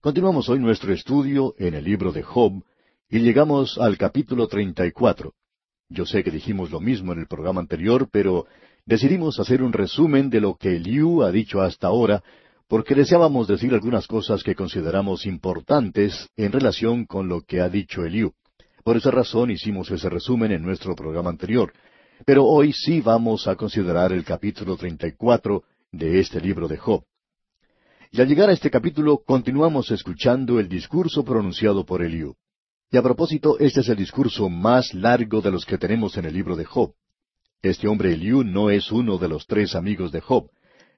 Continuamos hoy nuestro estudio en el libro de Job y llegamos al capítulo 34. Yo sé que dijimos lo mismo en el programa anterior, pero decidimos hacer un resumen de lo que Eliú ha dicho hasta ahora, porque deseábamos decir algunas cosas que consideramos importantes en relación con lo que ha dicho Eliú. Por esa razón hicimos ese resumen en nuestro programa anterior. Pero hoy sí vamos a considerar el capítulo 34 de este libro de Job. Y al llegar a este capítulo continuamos escuchando el discurso pronunciado por Eliú. Y a propósito, este es el discurso más largo de los que tenemos en el libro de Job. Este hombre Eliú no es uno de los tres amigos de Job.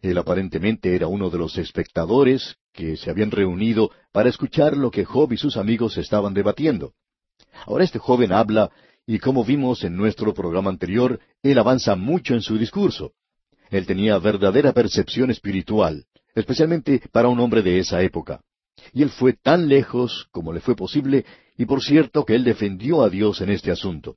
Él aparentemente era uno de los espectadores que se habían reunido para escuchar lo que Job y sus amigos estaban debatiendo. Ahora este joven habla y como vimos en nuestro programa anterior, él avanza mucho en su discurso. Él tenía verdadera percepción espiritual especialmente para un hombre de esa época. Y él fue tan lejos como le fue posible, y por cierto que él defendió a Dios en este asunto.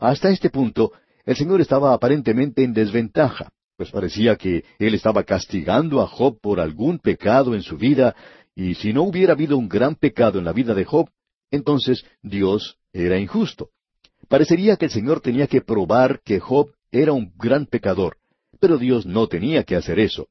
Hasta este punto, el Señor estaba aparentemente en desventaja, pues parecía que él estaba castigando a Job por algún pecado en su vida, y si no hubiera habido un gran pecado en la vida de Job, entonces Dios era injusto. Parecería que el Señor tenía que probar que Job era un gran pecador, pero Dios no tenía que hacer eso.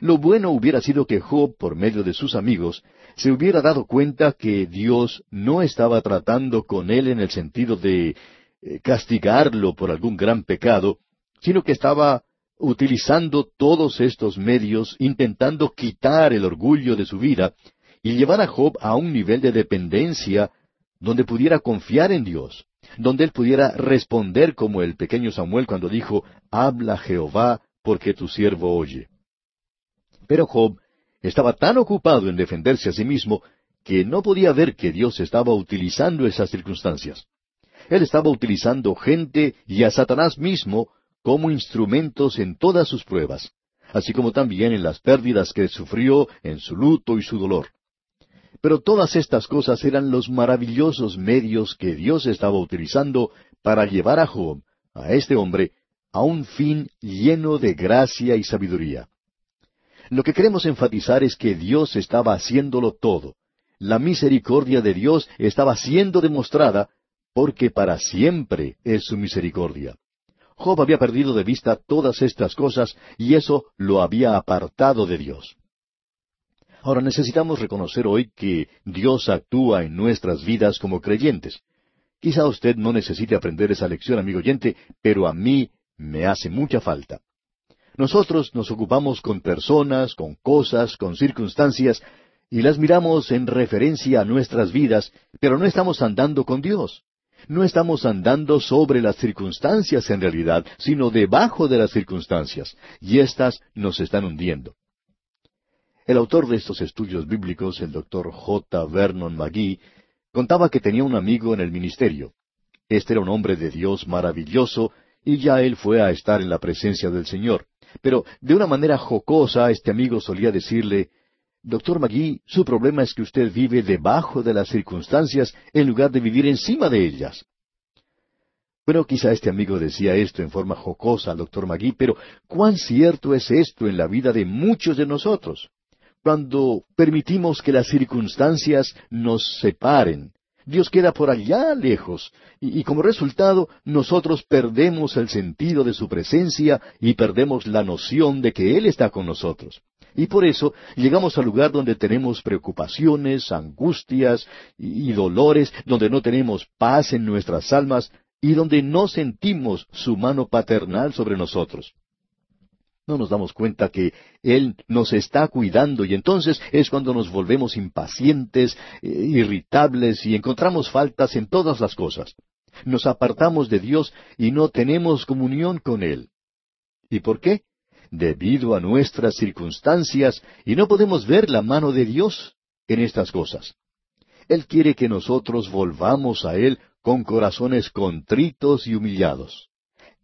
Lo bueno hubiera sido que Job, por medio de sus amigos, se hubiera dado cuenta que Dios no estaba tratando con él en el sentido de eh, castigarlo por algún gran pecado, sino que estaba utilizando todos estos medios intentando quitar el orgullo de su vida y llevar a Job a un nivel de dependencia donde pudiera confiar en Dios, donde él pudiera responder como el pequeño Samuel cuando dijo, Habla Jehová, porque tu siervo oye. Pero Job estaba tan ocupado en defenderse a sí mismo que no podía ver que Dios estaba utilizando esas circunstancias. Él estaba utilizando gente y a Satanás mismo como instrumentos en todas sus pruebas, así como también en las pérdidas que sufrió en su luto y su dolor. Pero todas estas cosas eran los maravillosos medios que Dios estaba utilizando para llevar a Job, a este hombre, a un fin lleno de gracia y sabiduría. Lo que queremos enfatizar es que Dios estaba haciéndolo todo. La misericordia de Dios estaba siendo demostrada porque para siempre es su misericordia. Job había perdido de vista todas estas cosas y eso lo había apartado de Dios. Ahora necesitamos reconocer hoy que Dios actúa en nuestras vidas como creyentes. Quizá usted no necesite aprender esa lección, amigo oyente, pero a mí me hace mucha falta. Nosotros nos ocupamos con personas, con cosas, con circunstancias, y las miramos en referencia a nuestras vidas, pero no estamos andando con Dios. No estamos andando sobre las circunstancias en realidad, sino debajo de las circunstancias, y éstas nos están hundiendo. El autor de estos estudios bíblicos, el doctor J. Vernon McGee, contaba que tenía un amigo en el ministerio. Este era un hombre de Dios maravilloso, y ya él fue a estar en la presencia del Señor. Pero de una manera jocosa este amigo solía decirle, Doctor Magui, su problema es que usted vive debajo de las circunstancias en lugar de vivir encima de ellas. Bueno, quizá este amigo decía esto en forma jocosa al doctor Magui, pero cuán cierto es esto en la vida de muchos de nosotros. Cuando permitimos que las circunstancias nos separen, Dios queda por allá lejos, y, como resultado nosotros perdemos el sentido de su presencia y perdemos la noción de que Él está con nosotros. Y por eso llegamos al lugar donde tenemos preocupaciones, angustias y dolores, donde no tenemos paz en nuestras almas y donde no sentimos su mano paternal sobre nosotros no nos damos cuenta que Él nos está cuidando y entonces es cuando nos volvemos impacientes, eh, irritables y encontramos faltas en todas las cosas. Nos apartamos de Dios y no tenemos comunión con Él. ¿Y por qué? Debido a nuestras circunstancias y no podemos ver la mano de Dios en estas cosas. Él quiere que nosotros volvamos a Él con corazones contritos y humillados.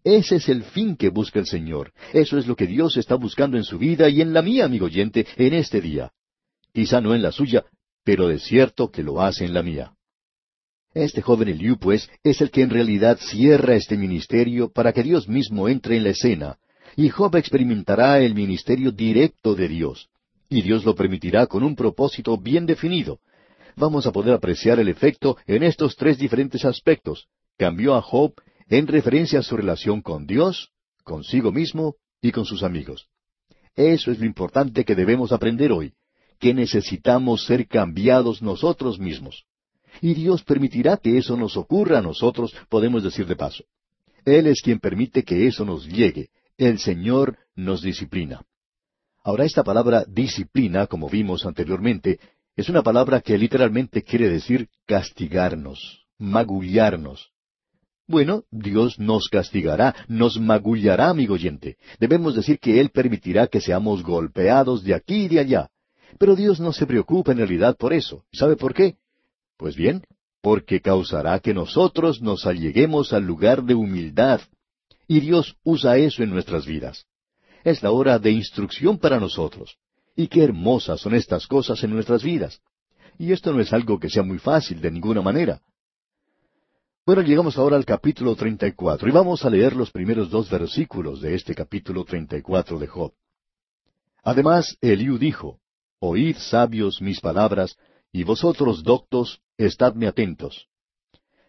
Ese es el fin que busca el Señor. Eso es lo que Dios está buscando en su vida y en la mía, amigo oyente, en este día. Quizá no en la suya, pero de cierto que lo hace en la mía. Este joven Eliú, pues, es el que en realidad cierra este ministerio para que Dios mismo entre en la escena, y Job experimentará el ministerio directo de Dios. y Dios lo permitirá con un propósito bien definido. Vamos a poder apreciar el efecto en estos tres diferentes aspectos. Cambió a Job en referencia a su relación con Dios, consigo mismo y con sus amigos. Eso es lo importante que debemos aprender hoy, que necesitamos ser cambiados nosotros mismos. Y Dios permitirá que eso nos ocurra a nosotros, podemos decir de paso. Él es quien permite que eso nos llegue. El Señor nos disciplina. Ahora esta palabra disciplina, como vimos anteriormente, es una palabra que literalmente quiere decir castigarnos, magullarnos. Bueno, Dios nos castigará, nos magullará, amigo oyente. Debemos decir que Él permitirá que seamos golpeados de aquí y de allá. Pero Dios no se preocupa en realidad por eso. ¿Sabe por qué? Pues bien, porque causará que nosotros nos alleguemos al lugar de humildad. Y Dios usa eso en nuestras vidas. Es la hora de instrucción para nosotros. Y qué hermosas son estas cosas en nuestras vidas. Y esto no es algo que sea muy fácil de ninguna manera. Bueno, llegamos ahora al capítulo 34 y vamos a leer los primeros dos versículos de este capítulo 34 de Job. Además, Eliú dijo, Oíd sabios mis palabras, y vosotros doctos, estadme atentos.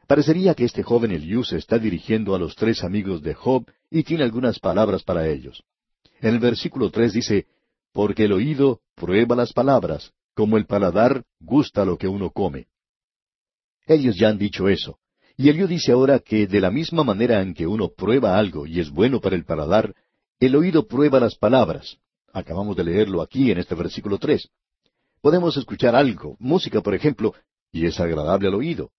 Parecería que este joven Eliú se está dirigiendo a los tres amigos de Job y tiene algunas palabras para ellos. En el versículo tres dice, Porque el oído prueba las palabras, como el paladar gusta lo que uno come. Ellos ya han dicho eso. Y Eliú dice ahora que de la misma manera en que uno prueba algo y es bueno para el paladar, el oído prueba las palabras. Acabamos de leerlo aquí en este versículo tres. Podemos escuchar algo, música por ejemplo, y es agradable al oído.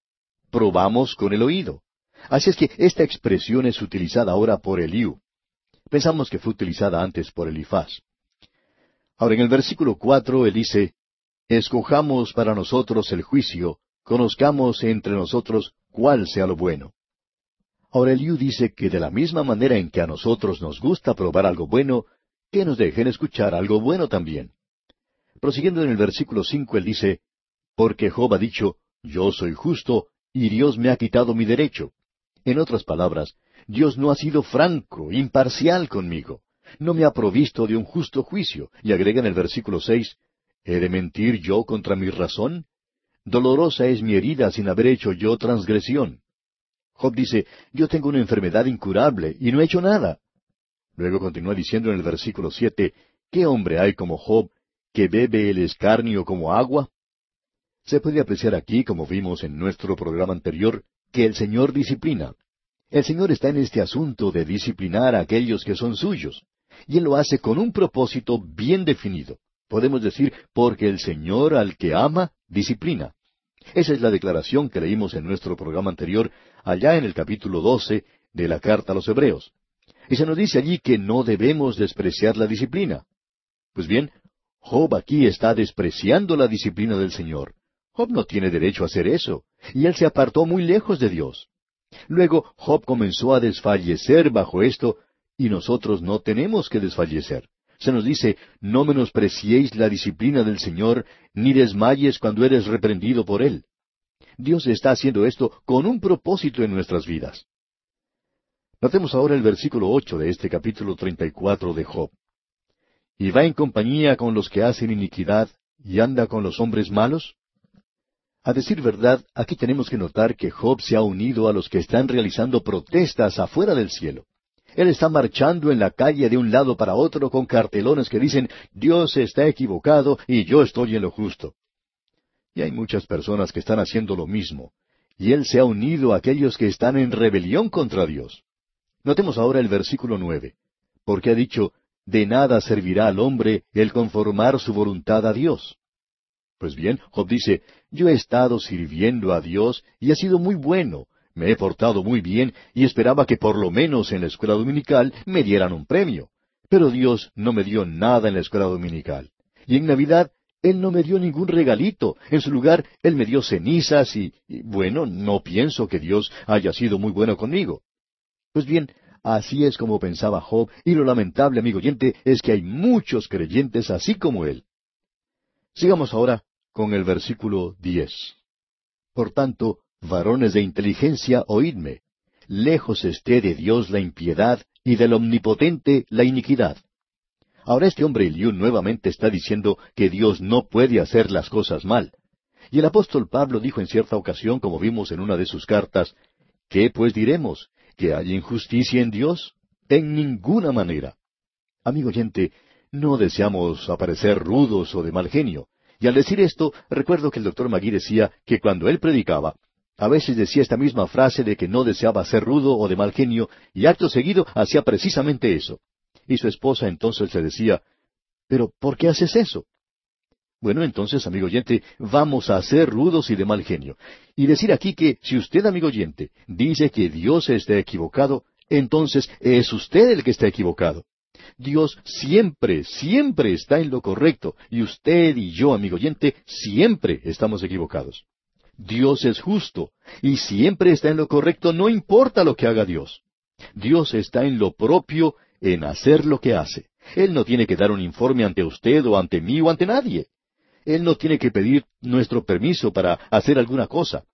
Probamos con el oído. Así es que esta expresión es utilizada ahora por Eliú. Pensamos que fue utilizada antes por Elifaz. Ahora en el versículo cuatro él dice, Escojamos para nosotros el juicio, conozcamos entre nosotros cuál sea lo bueno. Ahora Eliú dice que de la misma manera en que a nosotros nos gusta probar algo bueno, que nos dejen escuchar algo bueno también. Prosiguiendo en el versículo cinco, él dice, Porque Job ha dicho, Yo soy justo, y Dios me ha quitado mi derecho. En otras palabras, Dios no ha sido franco, imparcial conmigo. No me ha provisto de un justo juicio. Y agrega en el versículo seis, ¿He de mentir yo contra mi razón? Dolorosa es mi herida sin haber hecho yo transgresión. Job dice, Yo tengo una enfermedad incurable y no he hecho nada. Luego continúa diciendo en el versículo siete, ¿Qué hombre hay como Job que bebe el escarnio como agua? Se puede apreciar aquí, como vimos en nuestro programa anterior, que el Señor disciplina. El Señor está en este asunto de disciplinar a aquellos que son suyos, y Él lo hace con un propósito bien definido. Podemos decir, porque el Señor al que ama, disciplina. Esa es la declaración que leímos en nuestro programa anterior, allá en el capítulo doce de la carta a los Hebreos. Y se nos dice allí que no debemos despreciar la disciplina. Pues bien, Job aquí está despreciando la disciplina del Señor. Job no tiene derecho a hacer eso, y él se apartó muy lejos de Dios. Luego Job comenzó a desfallecer bajo esto, y nosotros no tenemos que desfallecer. Se nos dice, no menospreciéis la disciplina del Señor, ni desmayes cuando eres reprendido por Él. Dios está haciendo esto con un propósito en nuestras vidas. Notemos ahora el versículo ocho de este capítulo treinta y cuatro de Job. ¿Y va en compañía con los que hacen iniquidad y anda con los hombres malos? A decir verdad, aquí tenemos que notar que Job se ha unido a los que están realizando protestas afuera del cielo. Él está marchando en la calle de un lado para otro con cartelones que dicen Dios está equivocado y yo estoy en lo justo. Y hay muchas personas que están haciendo lo mismo. Y él se ha unido a aquellos que están en rebelión contra Dios. Notemos ahora el versículo nueve, porque ha dicho, de nada servirá al hombre el conformar su voluntad a Dios. Pues bien, Job dice, yo he estado sirviendo a Dios y ha sido muy bueno, me he portado muy bien y esperaba que por lo menos en la escuela dominical me dieran un premio. Pero Dios no me dio nada en la escuela dominical. Y en Navidad Él no me dio ningún regalito. En su lugar, Él me dio cenizas y, bueno, no pienso que Dios haya sido muy bueno conmigo. Pues bien, así es como pensaba Job, y lo lamentable, amigo oyente, es que hay muchos creyentes así como él. Sigamos ahora con el versículo diez. Por tanto, varones de inteligencia, oídme. Lejos esté de Dios la impiedad y del Omnipotente la iniquidad. Ahora este hombre Eliú nuevamente está diciendo que Dios no puede hacer las cosas mal. Y el apóstol Pablo dijo en cierta ocasión, como vimos en una de sus cartas, ¿qué pues diremos? ¿Que hay injusticia en Dios? En ninguna manera. Amigo oyente, no deseamos aparecer rudos o de mal genio. Y al decir esto, recuerdo que el doctor Magui decía que cuando él predicaba, a veces decía esta misma frase de que no deseaba ser rudo o de mal genio, y acto seguido hacía precisamente eso. Y su esposa entonces le decía, ¿pero por qué haces eso? Bueno, entonces, amigo oyente, vamos a ser rudos y de mal genio. Y decir aquí que si usted, amigo oyente, dice que Dios está equivocado, entonces es usted el que está equivocado. Dios siempre, siempre está en lo correcto, y usted y yo, amigo oyente, siempre estamos equivocados. Dios es justo y siempre está en lo correcto, no importa lo que haga Dios. Dios está en lo propio, en hacer lo que hace. Él no tiene que dar un informe ante usted o ante mí o ante nadie. Él no tiene que pedir nuestro permiso para hacer alguna cosa.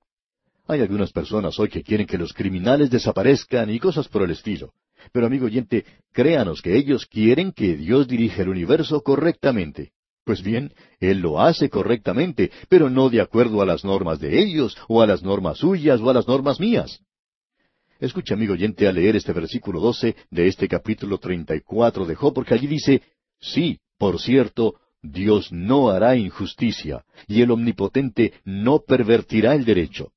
Hay algunas personas hoy que quieren que los criminales desaparezcan y cosas por el estilo. Pero amigo oyente, créanos que ellos quieren que Dios dirija el universo correctamente. Pues bien, Él lo hace correctamente, pero no de acuerdo a las normas de ellos, o a las normas suyas, o a las normas mías. Escucha, amigo oyente, a leer este versículo 12 de este capítulo 34 de Job, porque allí dice, Sí, por cierto, Dios no hará injusticia, y el Omnipotente no pervertirá el derecho.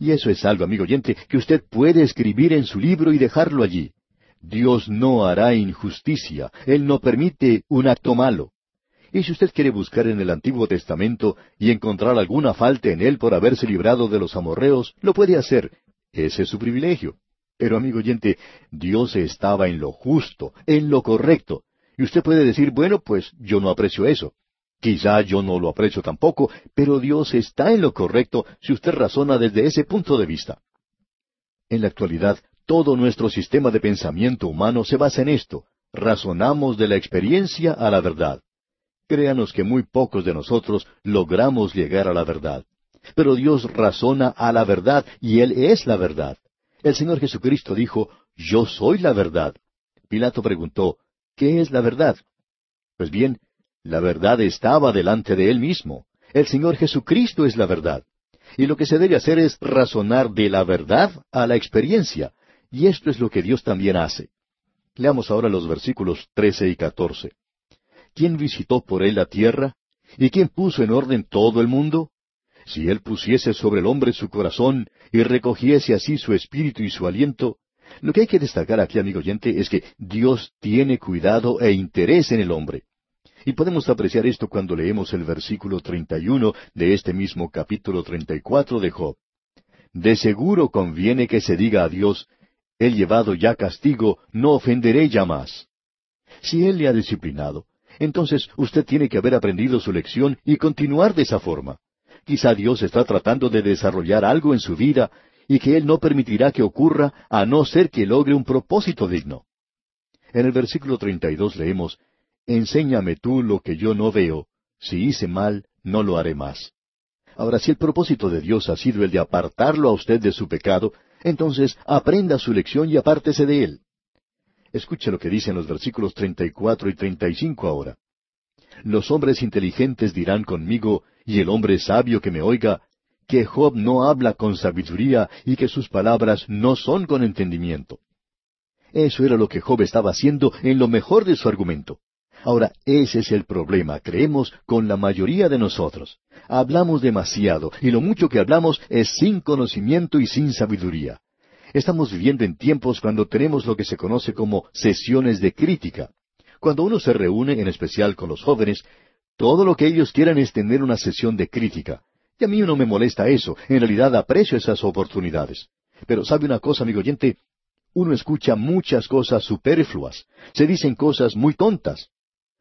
Y eso es algo, amigo oyente, que usted puede escribir en su libro y dejarlo allí. Dios no hará injusticia, Él no permite un acto malo. Y si usted quiere buscar en el Antiguo Testamento y encontrar alguna falta en él por haberse librado de los amorreos, lo puede hacer. Ese es su privilegio. Pero amigo oyente, Dios estaba en lo justo, en lo correcto. Y usted puede decir, bueno, pues yo no aprecio eso. Quizá yo no lo aprecio tampoco, pero Dios está en lo correcto si usted razona desde ese punto de vista. En la actualidad, todo nuestro sistema de pensamiento humano se basa en esto. Razonamos de la experiencia a la verdad. Créanos que muy pocos de nosotros logramos llegar a la verdad. Pero Dios razona a la verdad y Él es la verdad. El Señor Jesucristo dijo, Yo soy la verdad. Pilato preguntó, ¿qué es la verdad? Pues bien, la verdad estaba delante de Él mismo. El Señor Jesucristo es la verdad. Y lo que se debe hacer es razonar de la verdad a la experiencia. Y esto es lo que Dios también hace. Leamos ahora los versículos trece y catorce. ¿Quién visitó por él la tierra? ¿Y quién puso en orden todo el mundo? Si él pusiese sobre el hombre su corazón y recogiese así su espíritu y su aliento, lo que hay que destacar aquí, amigo oyente, es que Dios tiene cuidado e interés en el hombre. Y podemos apreciar esto cuando leemos el versículo 31 de este mismo capítulo 34 de Job. De seguro conviene que se diga a Dios, he llevado ya castigo, no ofenderé ya más. Si Él le ha disciplinado, entonces usted tiene que haber aprendido su lección y continuar de esa forma. Quizá Dios está tratando de desarrollar algo en su vida y que Él no permitirá que ocurra a no ser que logre un propósito digno. En el versículo 32 leemos, Enséñame tú lo que yo no veo, si hice mal, no lo haré más. Ahora, si el propósito de Dios ha sido el de apartarlo a usted de su pecado, entonces aprenda su lección y apártese de él. Escuche lo que dicen los versículos 34 y 35 ahora. Los hombres inteligentes dirán conmigo, y el hombre sabio que me oiga, que Job no habla con sabiduría y que sus palabras no son con entendimiento. Eso era lo que Job estaba haciendo en lo mejor de su argumento. Ahora, ese es el problema, creemos, con la mayoría de nosotros. Hablamos demasiado, y lo mucho que hablamos es sin conocimiento y sin sabiduría. Estamos viviendo en tiempos cuando tenemos lo que se conoce como sesiones de crítica. Cuando uno se reúne, en especial con los jóvenes, todo lo que ellos quieran es tener una sesión de crítica. Y a mí no me molesta eso, en realidad aprecio esas oportunidades. Pero sabe una cosa, amigo oyente, uno escucha muchas cosas superfluas, se dicen cosas muy tontas.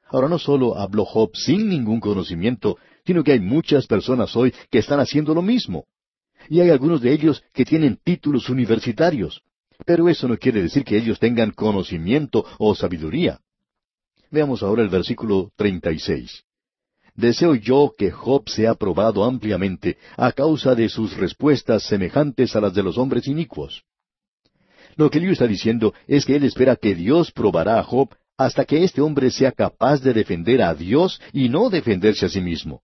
Ahora no solo habló Job sin ningún conocimiento, sino que hay muchas personas hoy que están haciendo lo mismo y hay algunos de ellos que tienen títulos universitarios. Pero eso no quiere decir que ellos tengan conocimiento o sabiduría. Veamos ahora el versículo 36. Deseo yo que Job sea probado ampliamente a causa de sus respuestas semejantes a las de los hombres inicuos. Lo que Eliú está diciendo es que él espera que Dios probará a Job hasta que este hombre sea capaz de defender a Dios y no defenderse a sí mismo.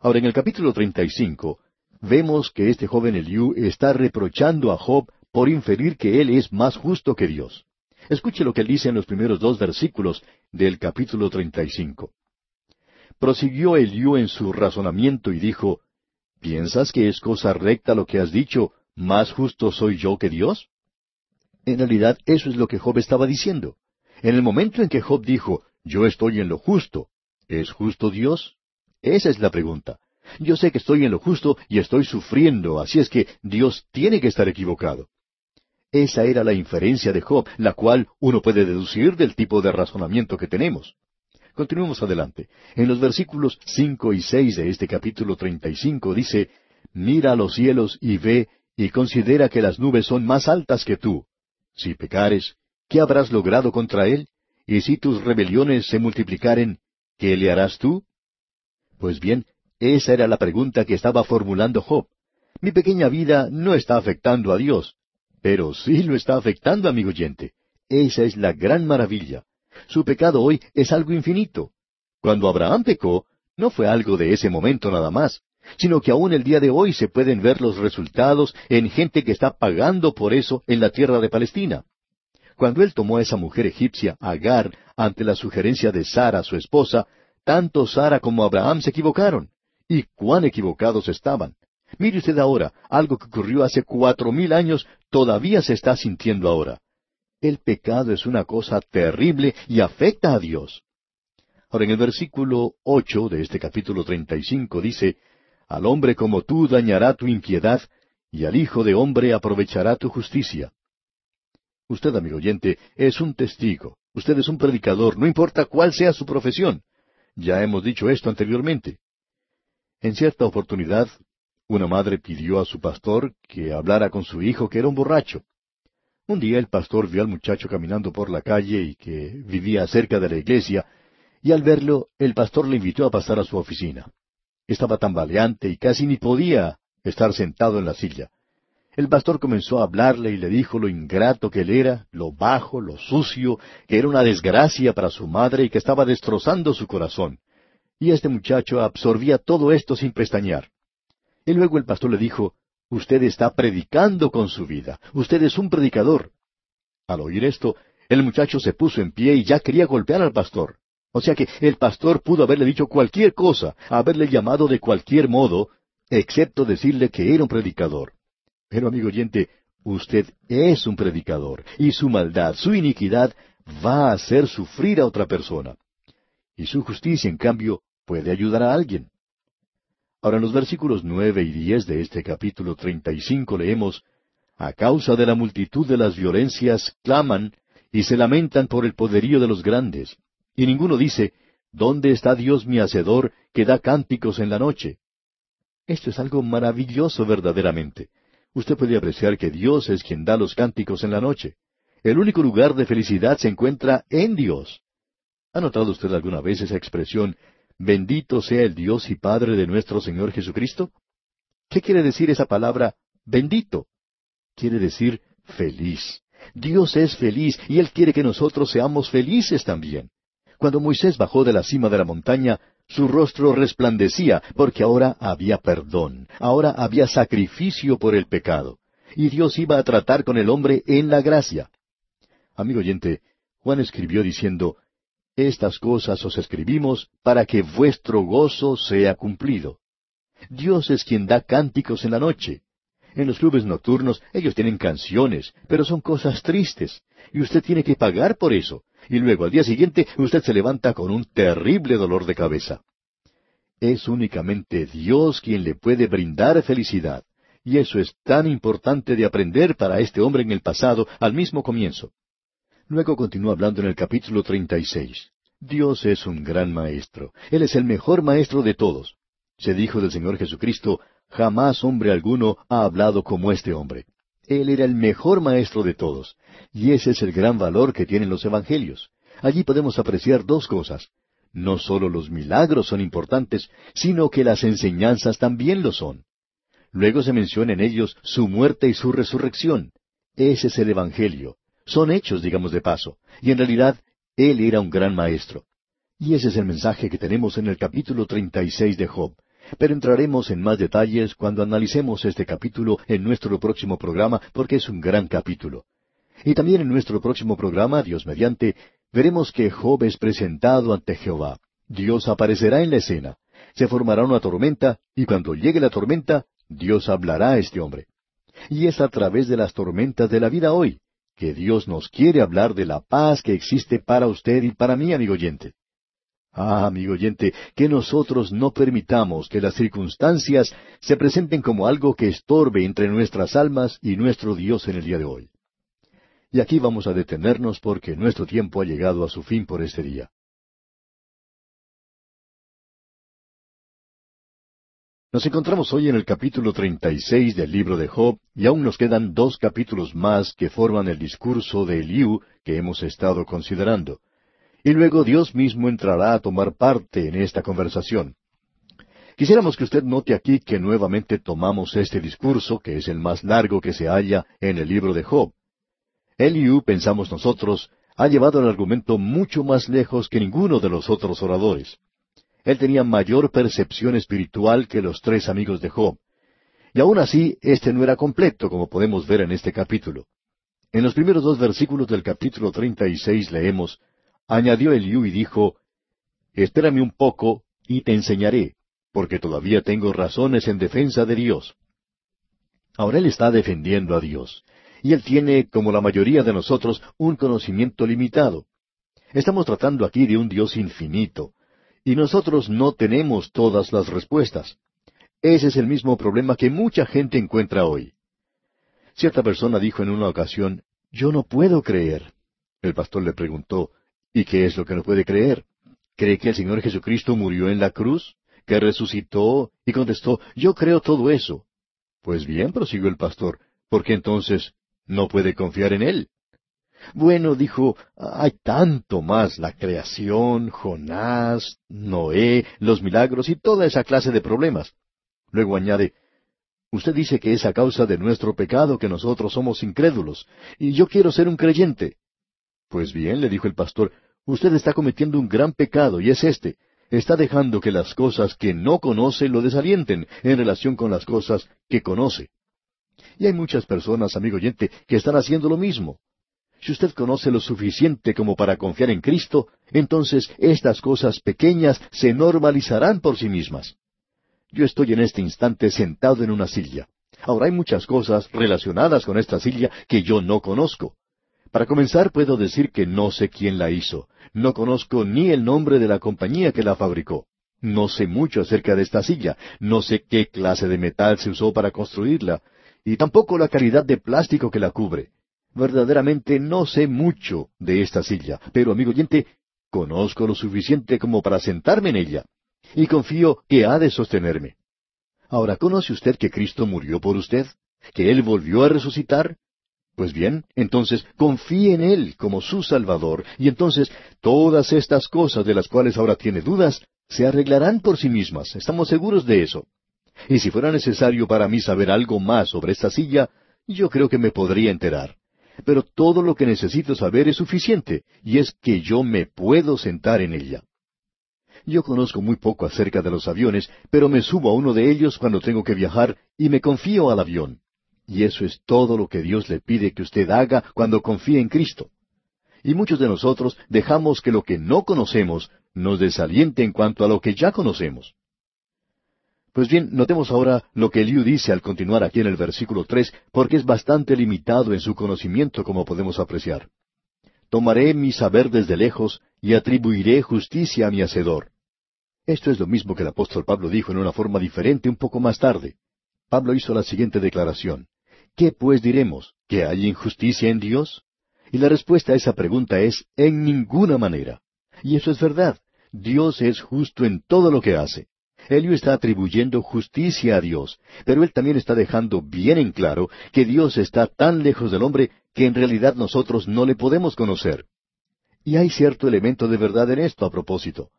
Ahora, en el capítulo 35, vemos que este joven Eliú está reprochando a Job por inferir que él es más justo que Dios. Escuche lo que él dice en los primeros dos versículos del capítulo 35. Prosiguió Eliú en su razonamiento y dijo, ¿Piensas que es cosa recta lo que has dicho, más justo soy yo que Dios? En realidad eso es lo que Job estaba diciendo. En el momento en que Job dijo, yo estoy en lo justo, ¿es justo Dios? Esa es la pregunta. Yo sé que estoy en lo justo y estoy sufriendo, así es que Dios tiene que estar equivocado. Esa era la inferencia de Job, la cual uno puede deducir del tipo de razonamiento que tenemos. Continuemos adelante. En los versículos cinco y seis de este capítulo treinta y cinco dice Mira a los cielos y ve, y considera que las nubes son más altas que tú. Si pecares, ¿qué habrás logrado contra él? Y si tus rebeliones se multiplicaren, ¿qué le harás tú? Pues bien, esa era la pregunta que estaba formulando Job. Mi pequeña vida no está afectando a Dios, pero sí lo está afectando, amigo oyente. Esa es la gran maravilla. Su pecado hoy es algo infinito. Cuando Abraham pecó, no fue algo de ese momento nada más, sino que aún el día de hoy se pueden ver los resultados en gente que está pagando por eso en la tierra de Palestina. Cuando él tomó a esa mujer egipcia, Agar, ante la sugerencia de Sara, su esposa, tanto Sara como Abraham se equivocaron. Y cuán equivocados estaban. Mire usted ahora, algo que ocurrió hace cuatro mil años todavía se está sintiendo ahora. El pecado es una cosa terrible y afecta a Dios. Ahora en el versículo ocho de este capítulo treinta y cinco dice, Al hombre como tú dañará tu impiedad, y al hijo de hombre aprovechará tu justicia. Usted, amigo oyente, es un testigo. Usted es un predicador, no importa cuál sea su profesión. Ya hemos dicho esto anteriormente. En cierta oportunidad, una madre pidió a su pastor que hablara con su hijo que era un borracho. Un día el pastor vio al muchacho caminando por la calle y que vivía cerca de la iglesia, y al verlo el pastor le invitó a pasar a su oficina. Estaba tambaleante y casi ni podía estar sentado en la silla. El pastor comenzó a hablarle y le dijo lo ingrato que él era, lo bajo, lo sucio, que era una desgracia para su madre y que estaba destrozando su corazón. Y este muchacho absorbía todo esto sin pestañear. Y luego el pastor le dijo, Usted está predicando con su vida. Usted es un predicador. Al oír esto, el muchacho se puso en pie y ya quería golpear al pastor. O sea que el pastor pudo haberle dicho cualquier cosa, haberle llamado de cualquier modo, excepto decirle que era un predicador. Pero amigo oyente, usted es un predicador, y su maldad, su iniquidad, va a hacer sufrir a otra persona. Y su justicia, en cambio, puede ayudar a alguien. Ahora en los versículos nueve y diez de este capítulo treinta y cinco leemos A causa de la multitud de las violencias claman y se lamentan por el poderío de los grandes. Y ninguno dice ¿Dónde está Dios mi hacedor que da cánticos en la noche? Esto es algo maravilloso verdaderamente. Usted puede apreciar que Dios es quien da los cánticos en la noche. El único lugar de felicidad se encuentra en Dios. ¿Ha notado usted alguna vez esa expresión Bendito sea el Dios y Padre de nuestro Señor Jesucristo. ¿Qué quiere decir esa palabra bendito? Quiere decir feliz. Dios es feliz y Él quiere que nosotros seamos felices también. Cuando Moisés bajó de la cima de la montaña, su rostro resplandecía porque ahora había perdón, ahora había sacrificio por el pecado, y Dios iba a tratar con el hombre en la gracia. Amigo oyente, Juan escribió diciendo, estas cosas os escribimos para que vuestro gozo sea cumplido. Dios es quien da cánticos en la noche. En los clubes nocturnos ellos tienen canciones, pero son cosas tristes, y usted tiene que pagar por eso, y luego al día siguiente usted se levanta con un terrible dolor de cabeza. Es únicamente Dios quien le puede brindar felicidad, y eso es tan importante de aprender para este hombre en el pasado al mismo comienzo. Luego continúa hablando en el capítulo 36. Dios es un gran maestro. Él es el mejor maestro de todos. Se dijo del Señor Jesucristo, jamás hombre alguno ha hablado como este hombre. Él era el mejor maestro de todos. Y ese es el gran valor que tienen los evangelios. Allí podemos apreciar dos cosas. No solo los milagros son importantes, sino que las enseñanzas también lo son. Luego se menciona en ellos su muerte y su resurrección. Ese es el Evangelio. Son hechos, digamos de paso, y en realidad Él era un gran maestro. Y ese es el mensaje que tenemos en el capítulo 36 de Job. Pero entraremos en más detalles cuando analicemos este capítulo en nuestro próximo programa, porque es un gran capítulo. Y también en nuestro próximo programa, Dios mediante, veremos que Job es presentado ante Jehová. Dios aparecerá en la escena. Se formará una tormenta, y cuando llegue la tormenta, Dios hablará a este hombre. Y es a través de las tormentas de la vida hoy que Dios nos quiere hablar de la paz que existe para usted y para mí, amigo oyente. Ah, amigo oyente, que nosotros no permitamos que las circunstancias se presenten como algo que estorbe entre nuestras almas y nuestro Dios en el día de hoy. Y aquí vamos a detenernos porque nuestro tiempo ha llegado a su fin por este día. Nos encontramos hoy en el capítulo 36 del libro de Job y aún nos quedan dos capítulos más que forman el discurso de Eliú que hemos estado considerando. Y luego Dios mismo entrará a tomar parte en esta conversación. Quisiéramos que usted note aquí que nuevamente tomamos este discurso, que es el más largo que se halla en el libro de Job. Eliú, pensamos nosotros, ha llevado el argumento mucho más lejos que ninguno de los otros oradores. Él tenía mayor percepción espiritual que los tres amigos de Job. Y aún así, este no era completo, como podemos ver en este capítulo. En los primeros dos versículos del capítulo treinta y seis leemos, Añadió Eliú y dijo, Espérame un poco y te enseñaré, porque todavía tengo razones en defensa de Dios. Ahora él está defendiendo a Dios, y él tiene, como la mayoría de nosotros, un conocimiento limitado. Estamos tratando aquí de un Dios infinito, y nosotros no tenemos todas las respuestas. Ese es el mismo problema que mucha gente encuentra hoy. Cierta persona dijo en una ocasión, Yo no puedo creer. El pastor le preguntó, ¿Y qué es lo que no puede creer? ¿Cree que el Señor Jesucristo murió en la cruz? ¿Que resucitó? Y contestó, Yo creo todo eso. Pues bien, prosiguió el pastor, ¿por qué entonces no puede confiar en Él? Bueno, dijo, hay tanto más, la creación, Jonás, Noé, los milagros y toda esa clase de problemas. Luego añade, usted dice que es a causa de nuestro pecado que nosotros somos incrédulos, y yo quiero ser un creyente. Pues bien, le dijo el pastor, usted está cometiendo un gran pecado, y es este. Está dejando que las cosas que no conoce lo desalienten en relación con las cosas que conoce. Y hay muchas personas, amigo oyente, que están haciendo lo mismo. Si usted conoce lo suficiente como para confiar en Cristo, entonces estas cosas pequeñas se normalizarán por sí mismas. Yo estoy en este instante sentado en una silla. Ahora hay muchas cosas relacionadas con esta silla que yo no conozco. Para comenzar, puedo decir que no sé quién la hizo. No conozco ni el nombre de la compañía que la fabricó. No sé mucho acerca de esta silla. No sé qué clase de metal se usó para construirla. Y tampoco la calidad de plástico que la cubre. Verdaderamente no sé mucho de esta silla, pero amigo oyente, conozco lo suficiente como para sentarme en ella, y confío que ha de sostenerme. Ahora, ¿conoce usted que Cristo murió por usted? ¿Que Él volvió a resucitar? Pues bien, entonces confíe en Él como su Salvador, y entonces todas estas cosas de las cuales ahora tiene dudas se arreglarán por sí mismas. Estamos seguros de eso. Y si fuera necesario para mí saber algo más sobre esta silla, yo creo que me podría enterar. Pero todo lo que necesito saber es suficiente, y es que yo me puedo sentar en ella. Yo conozco muy poco acerca de los aviones, pero me subo a uno de ellos cuando tengo que viajar y me confío al avión. Y eso es todo lo que Dios le pide que usted haga cuando confíe en Cristo. Y muchos de nosotros dejamos que lo que no conocemos nos desaliente en cuanto a lo que ya conocemos. Pues bien, notemos ahora lo que Eliú dice al continuar aquí en el versículo tres, porque es bastante limitado en su conocimiento, como podemos apreciar. Tomaré mi saber desde lejos y atribuiré justicia a mi hacedor. Esto es lo mismo que el apóstol Pablo dijo en una forma diferente un poco más tarde. Pablo hizo la siguiente declaración. ¿Qué pues diremos? ¿Que hay injusticia en Dios? Y la respuesta a esa pregunta es en ninguna manera. Y eso es verdad. Dios es justo en todo lo que hace. Elio está atribuyendo justicia a Dios, pero él también está dejando bien en claro que Dios está tan lejos del hombre que en realidad nosotros no le podemos conocer. Y hay cierto elemento de verdad en esto a propósito.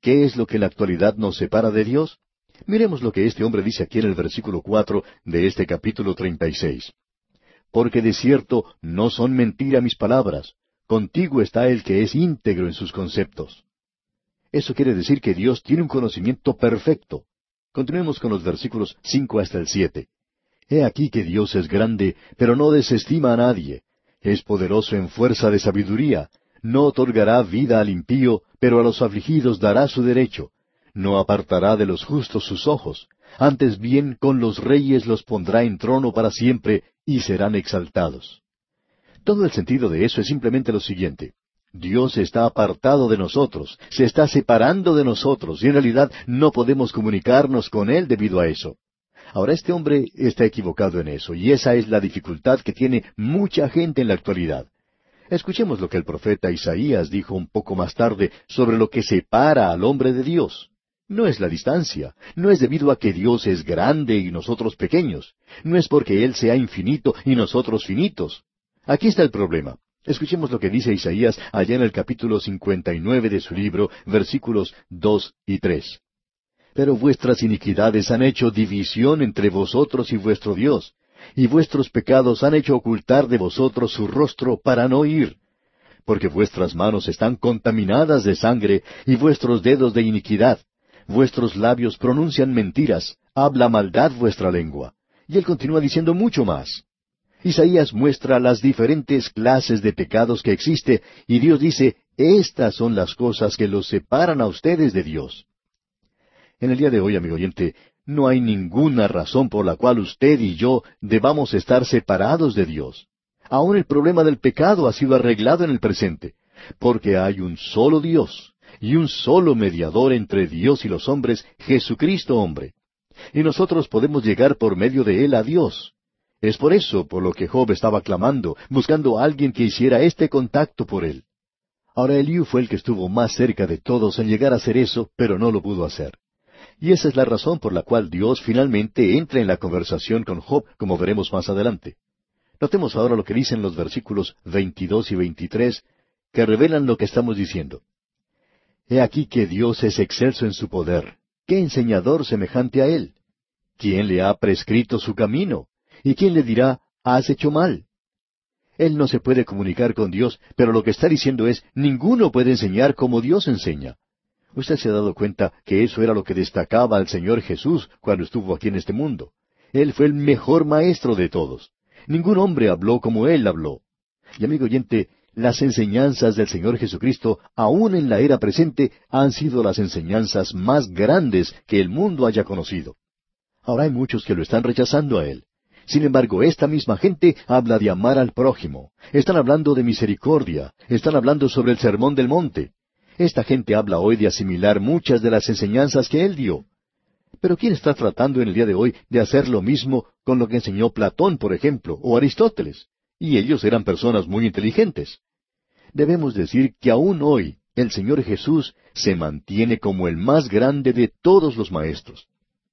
¿Qué es lo que en la actualidad nos separa de Dios? Miremos lo que este hombre dice aquí en el versículo cuatro de este capítulo treinta y seis. Porque de cierto no son mentira mis palabras, contigo está el que es íntegro en sus conceptos. Eso quiere decir que Dios tiene un conocimiento perfecto. Continuemos con los versículos cinco hasta el siete. He aquí que Dios es grande, pero no desestima a nadie. Es poderoso en fuerza de sabiduría. No otorgará vida al impío, pero a los afligidos dará su derecho. No apartará de los justos sus ojos. Antes bien con los reyes los pondrá en trono para siempre, y serán exaltados. Todo el sentido de eso es simplemente lo siguiente. Dios está apartado de nosotros, se está separando de nosotros, y en realidad no podemos comunicarnos con Él debido a eso. Ahora este hombre está equivocado en eso, y esa es la dificultad que tiene mucha gente en la actualidad. Escuchemos lo que el profeta Isaías dijo un poco más tarde sobre lo que separa al hombre de Dios. No es la distancia, no es debido a que Dios es grande y nosotros pequeños, no es porque Él sea infinito y nosotros finitos. Aquí está el problema. Escuchemos lo que dice Isaías allá en el capítulo 59 de su libro, versículos dos y tres. Pero vuestras iniquidades han hecho división entre vosotros y vuestro Dios, y vuestros pecados han hecho ocultar de vosotros su rostro para no ir. Porque vuestras manos están contaminadas de sangre y vuestros dedos de iniquidad. Vuestros labios pronuncian mentiras, habla maldad vuestra lengua. Y él continúa diciendo mucho más. Isaías muestra las diferentes clases de pecados que existe y Dios dice, estas son las cosas que los separan a ustedes de Dios. En el día de hoy, amigo oyente, no hay ninguna razón por la cual usted y yo debamos estar separados de Dios. Aún el problema del pecado ha sido arreglado en el presente, porque hay un solo Dios y un solo mediador entre Dios y los hombres, Jesucristo hombre. Y nosotros podemos llegar por medio de Él a Dios. Es por eso por lo que Job estaba clamando, buscando a alguien que hiciera este contacto por él. Ahora Eliú fue el que estuvo más cerca de todos en llegar a hacer eso, pero no lo pudo hacer. Y esa es la razón por la cual Dios finalmente entra en la conversación con Job, como veremos más adelante. Notemos ahora lo que dicen los versículos 22 y 23, que revelan lo que estamos diciendo. He aquí que Dios es excelso en su poder. ¿Qué enseñador semejante a Él? ¿Quién le ha prescrito su camino? ¿Y quién le dirá, has hecho mal? Él no se puede comunicar con Dios, pero lo que está diciendo es, ninguno puede enseñar como Dios enseña. Usted se ha dado cuenta que eso era lo que destacaba al Señor Jesús cuando estuvo aquí en este mundo. Él fue el mejor maestro de todos. Ningún hombre habló como Él habló. Y amigo oyente, las enseñanzas del Señor Jesucristo, aún en la era presente, han sido las enseñanzas más grandes que el mundo haya conocido. Ahora hay muchos que lo están rechazando a Él. Sin embargo, esta misma gente habla de amar al prójimo. Están hablando de misericordia. Están hablando sobre el sermón del monte. Esta gente habla hoy de asimilar muchas de las enseñanzas que él dio. Pero ¿quién está tratando en el día de hoy de hacer lo mismo con lo que enseñó Platón, por ejemplo, o Aristóteles? Y ellos eran personas muy inteligentes. Debemos decir que aún hoy el Señor Jesús se mantiene como el más grande de todos los maestros.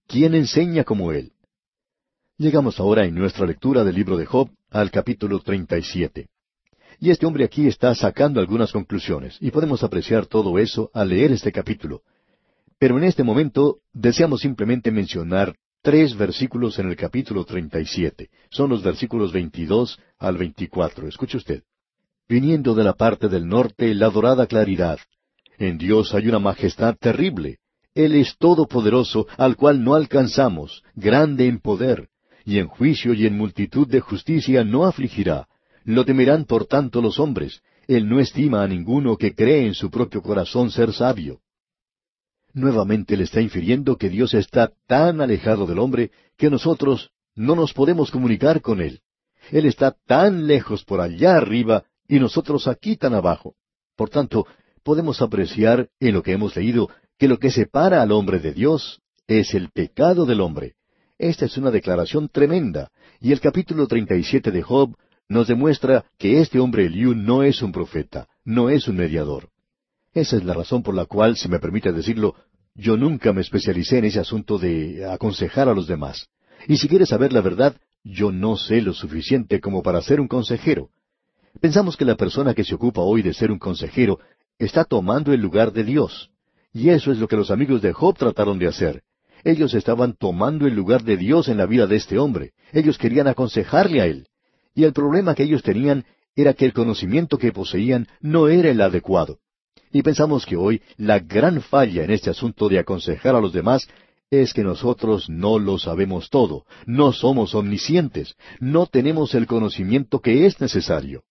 ¿Quién enseña como Él? Llegamos ahora en nuestra lectura del libro de Job al capítulo 37. Y este hombre aquí está sacando algunas conclusiones, y podemos apreciar todo eso al leer este capítulo. Pero en este momento deseamos simplemente mencionar tres versículos en el capítulo 37. Son los versículos 22 al 24. Escuche usted. Viniendo de la parte del norte la dorada claridad. En Dios hay una majestad terrible. Él es todopoderoso, al cual no alcanzamos, grande en poder, y en juicio y en multitud de justicia no afligirá, lo temerán por tanto los hombres. Él no estima a ninguno que cree en su propio corazón ser sabio. Nuevamente le está infiriendo que Dios está tan alejado del hombre que nosotros no nos podemos comunicar con Él. Él está tan lejos por allá arriba y nosotros aquí tan abajo. Por tanto, podemos apreciar en lo que hemos leído que lo que separa al hombre de Dios es el pecado del hombre. Esta es una declaración tremenda, y el capítulo 37 de Job nos demuestra que este hombre Eliú no es un profeta, no es un mediador. Esa es la razón por la cual, si me permite decirlo, yo nunca me especialicé en ese asunto de aconsejar a los demás. Y si quieres saber la verdad, yo no sé lo suficiente como para ser un consejero. Pensamos que la persona que se ocupa hoy de ser un consejero está tomando el lugar de Dios. Y eso es lo que los amigos de Job trataron de hacer. Ellos estaban tomando el lugar de Dios en la vida de este hombre. Ellos querían aconsejarle a él. Y el problema que ellos tenían era que el conocimiento que poseían no era el adecuado. Y pensamos que hoy la gran falla en este asunto de aconsejar a los demás es que nosotros no lo sabemos todo, no somos omniscientes, no tenemos el conocimiento que es necesario.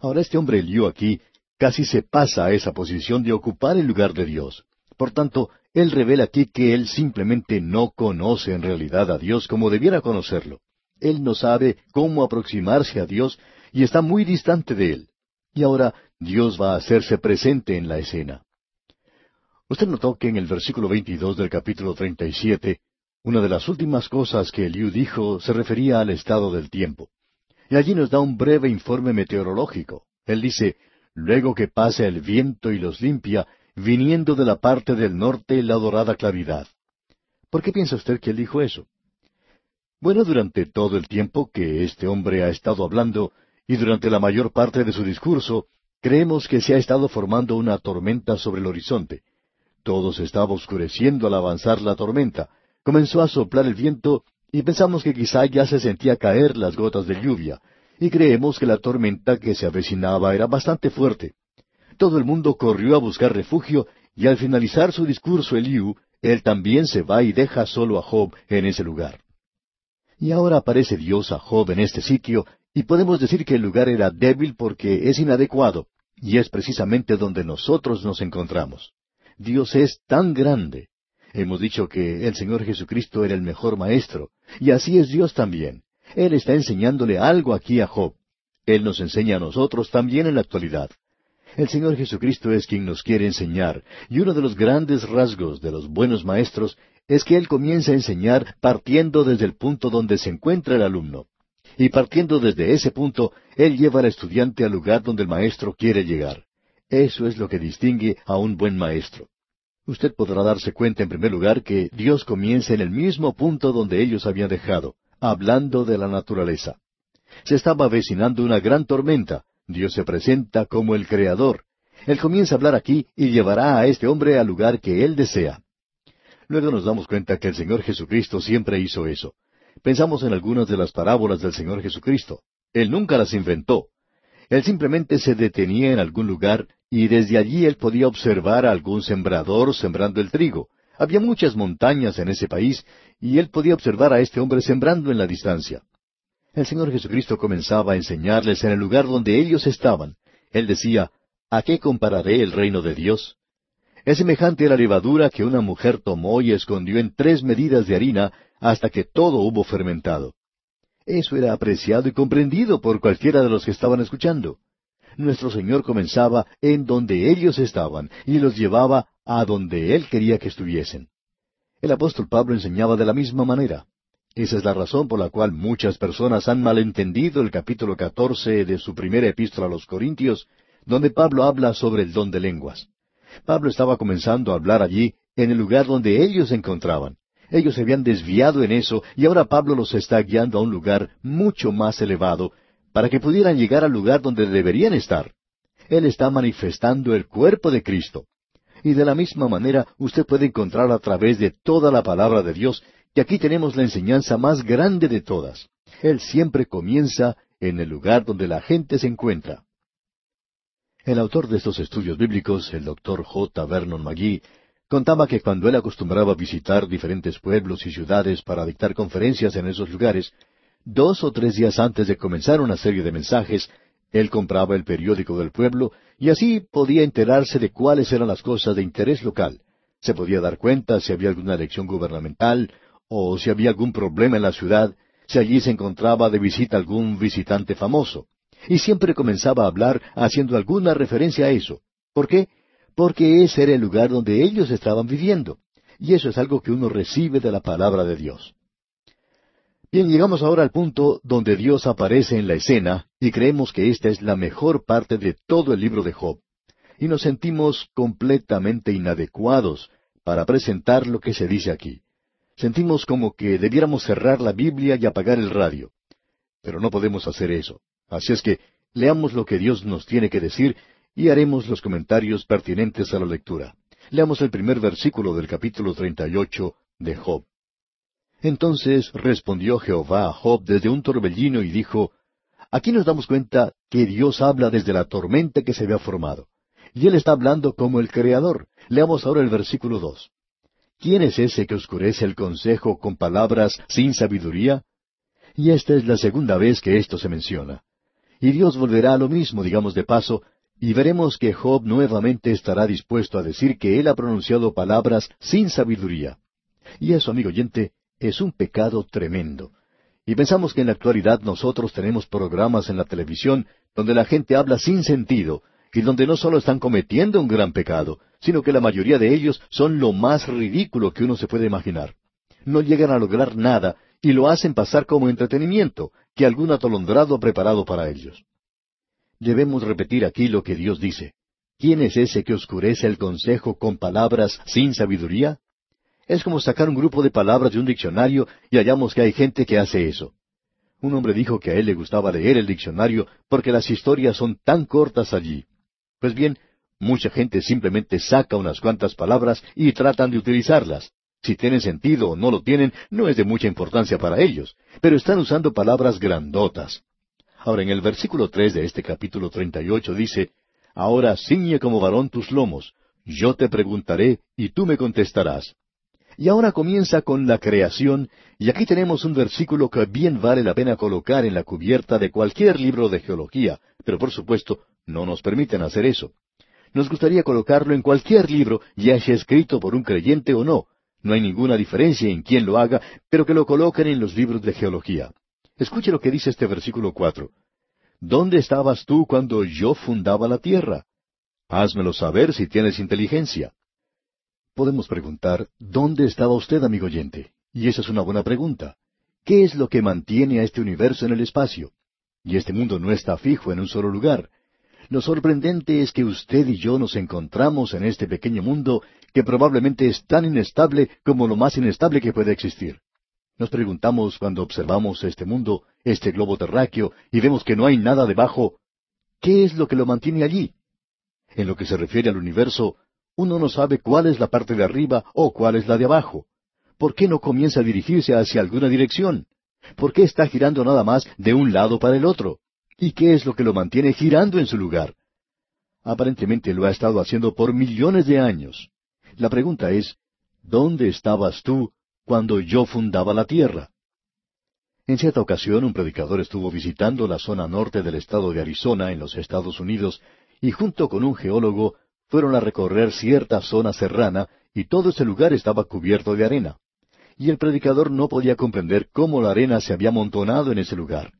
Ahora este hombre Eliú aquí casi se pasa a esa posición de ocupar el lugar de Dios. Por tanto, él revela aquí que él simplemente no conoce en realidad a Dios como debiera conocerlo. Él no sabe cómo aproximarse a Dios y está muy distante de él. Y ahora Dios va a hacerse presente en la escena. Usted notó que en el versículo 22 del capítulo 37, una de las últimas cosas que Eliú dijo se refería al estado del tiempo. Y allí nos da un breve informe meteorológico. Él dice, luego que pase el viento y los limpia, viniendo de la parte del norte la dorada claridad. ¿Por qué piensa usted que él dijo eso? Bueno, durante todo el tiempo que este hombre ha estado hablando, y durante la mayor parte de su discurso, creemos que se ha estado formando una tormenta sobre el horizonte. Todo se estaba oscureciendo al avanzar la tormenta. Comenzó a soplar el viento y pensamos que quizá ya se sentía caer las gotas de lluvia, y creemos que la tormenta que se avecinaba era bastante fuerte. Todo el mundo corrió a buscar refugio, y al finalizar su discurso Eliú, él también se va y deja solo a Job en ese lugar. Y ahora aparece Dios a Job en este sitio, y podemos decir que el lugar era débil porque es inadecuado, y es precisamente donde nosotros nos encontramos. Dios es tan grande. Hemos dicho que el Señor Jesucristo era el mejor maestro, y así es Dios también. Él está enseñándole algo aquí a Job. Él nos enseña a nosotros también en la actualidad. El Señor Jesucristo es quien nos quiere enseñar, y uno de los grandes rasgos de los buenos maestros es que Él comienza a enseñar partiendo desde el punto donde se encuentra el alumno. Y partiendo desde ese punto, Él lleva al estudiante al lugar donde el maestro quiere llegar. Eso es lo que distingue a un buen maestro. Usted podrá darse cuenta en primer lugar que Dios comienza en el mismo punto donde ellos habían dejado, hablando de la naturaleza. Se estaba avecinando una gran tormenta, Dios se presenta como el Creador. Él comienza a hablar aquí y llevará a este hombre al lugar que Él desea. Luego nos damos cuenta que el Señor Jesucristo siempre hizo eso. Pensamos en algunas de las parábolas del Señor Jesucristo. Él nunca las inventó. Él simplemente se detenía en algún lugar y desde allí él podía observar a algún sembrador sembrando el trigo. Había muchas montañas en ese país y él podía observar a este hombre sembrando en la distancia. El Señor Jesucristo comenzaba a enseñarles en el lugar donde ellos estaban. Él decía, ¿A qué compararé el reino de Dios? Es semejante a la levadura que una mujer tomó y escondió en tres medidas de harina hasta que todo hubo fermentado. Eso era apreciado y comprendido por cualquiera de los que estaban escuchando. Nuestro Señor comenzaba en donde ellos estaban y los llevaba a donde Él quería que estuviesen. El apóstol Pablo enseñaba de la misma manera. Esa es la razón por la cual muchas personas han malentendido el capítulo catorce de su primera epístola a los Corintios, donde Pablo habla sobre el don de lenguas. Pablo estaba comenzando a hablar allí en el lugar donde ellos se encontraban. Ellos se habían desviado en eso y ahora Pablo los está guiando a un lugar mucho más elevado para que pudieran llegar al lugar donde deberían estar. Él está manifestando el cuerpo de Cristo. Y de la misma manera usted puede encontrar a través de toda la palabra de Dios y aquí tenemos la enseñanza más grande de todas. Él siempre comienza en el lugar donde la gente se encuentra. El autor de estos estudios bíblicos, el doctor J. Vernon McGee, contaba que cuando él acostumbraba visitar diferentes pueblos y ciudades para dictar conferencias en esos lugares, dos o tres días antes de comenzar una serie de mensajes, él compraba el periódico del pueblo y así podía enterarse de cuáles eran las cosas de interés local. Se podía dar cuenta si había alguna elección gubernamental o si había algún problema en la ciudad, si allí se encontraba de visita algún visitante famoso. Y siempre comenzaba a hablar haciendo alguna referencia a eso. ¿Por qué? Porque ese era el lugar donde ellos estaban viviendo. Y eso es algo que uno recibe de la palabra de Dios. Bien, llegamos ahora al punto donde Dios aparece en la escena y creemos que esta es la mejor parte de todo el libro de Job. Y nos sentimos completamente inadecuados para presentar lo que se dice aquí sentimos como que debiéramos cerrar la Biblia y apagar el radio. Pero no podemos hacer eso. Así es que leamos lo que Dios nos tiene que decir y haremos los comentarios pertinentes a la lectura. Leamos el primer versículo del capítulo 38 de Job. Entonces respondió Jehová a Job desde un torbellino y dijo, Aquí nos damos cuenta que Dios habla desde la tormenta que se había formado. Y Él está hablando como el Creador. Leamos ahora el versículo dos. ¿Quién es ese que oscurece el consejo con palabras sin sabiduría? Y esta es la segunda vez que esto se menciona. Y Dios volverá a lo mismo, digamos de paso, y veremos que Job nuevamente estará dispuesto a decir que él ha pronunciado palabras sin sabiduría. Y eso, amigo oyente, es un pecado tremendo. Y pensamos que en la actualidad nosotros tenemos programas en la televisión donde la gente habla sin sentido, y donde no solo están cometiendo un gran pecado, sino que la mayoría de ellos son lo más ridículo que uno se puede imaginar. No llegan a lograr nada y lo hacen pasar como entretenimiento, que algún atolondrado ha preparado para ellos. Debemos repetir aquí lo que Dios dice. ¿Quién es ese que oscurece el consejo con palabras sin sabiduría? Es como sacar un grupo de palabras de un diccionario y hallamos que hay gente que hace eso. Un hombre dijo que a él le gustaba leer el diccionario porque las historias son tan cortas allí. Pues bien, mucha gente simplemente saca unas cuantas palabras y tratan de utilizarlas. Si tienen sentido o no lo tienen, no es de mucha importancia para ellos, pero están usando palabras grandotas. Ahora, en el versículo tres de este capítulo treinta y ocho dice, Ahora ciñe como varón tus lomos, yo te preguntaré y tú me contestarás. Y ahora comienza con la creación, y aquí tenemos un versículo que bien vale la pena colocar en la cubierta de cualquier libro de geología, pero por supuesto no nos permiten hacer eso. Nos gustaría colocarlo en cualquier libro, ya sea escrito por un creyente o no. No hay ninguna diferencia en quién lo haga, pero que lo coloquen en los libros de geología. Escuche lo que dice este versículo cuatro. ¿Dónde estabas tú cuando yo fundaba la tierra? Házmelo saber si tienes inteligencia. Podemos preguntar, ¿dónde estaba usted, amigo oyente? Y esa es una buena pregunta. ¿Qué es lo que mantiene a este universo en el espacio? Y este mundo no está fijo en un solo lugar. Lo sorprendente es que usted y yo nos encontramos en este pequeño mundo que probablemente es tan inestable como lo más inestable que puede existir. Nos preguntamos cuando observamos este mundo, este globo terráqueo, y vemos que no hay nada debajo, ¿qué es lo que lo mantiene allí? En lo que se refiere al universo, uno no sabe cuál es la parte de arriba o cuál es la de abajo. ¿Por qué no comienza a dirigirse hacia alguna dirección? ¿Por qué está girando nada más de un lado para el otro? ¿Y qué es lo que lo mantiene girando en su lugar? Aparentemente lo ha estado haciendo por millones de años. La pregunta es, ¿dónde estabas tú cuando yo fundaba la tierra? En cierta ocasión un predicador estuvo visitando la zona norte del estado de Arizona en los Estados Unidos y junto con un geólogo fueron a recorrer cierta zona serrana y todo ese lugar estaba cubierto de arena. Y el predicador no podía comprender cómo la arena se había amontonado en ese lugar.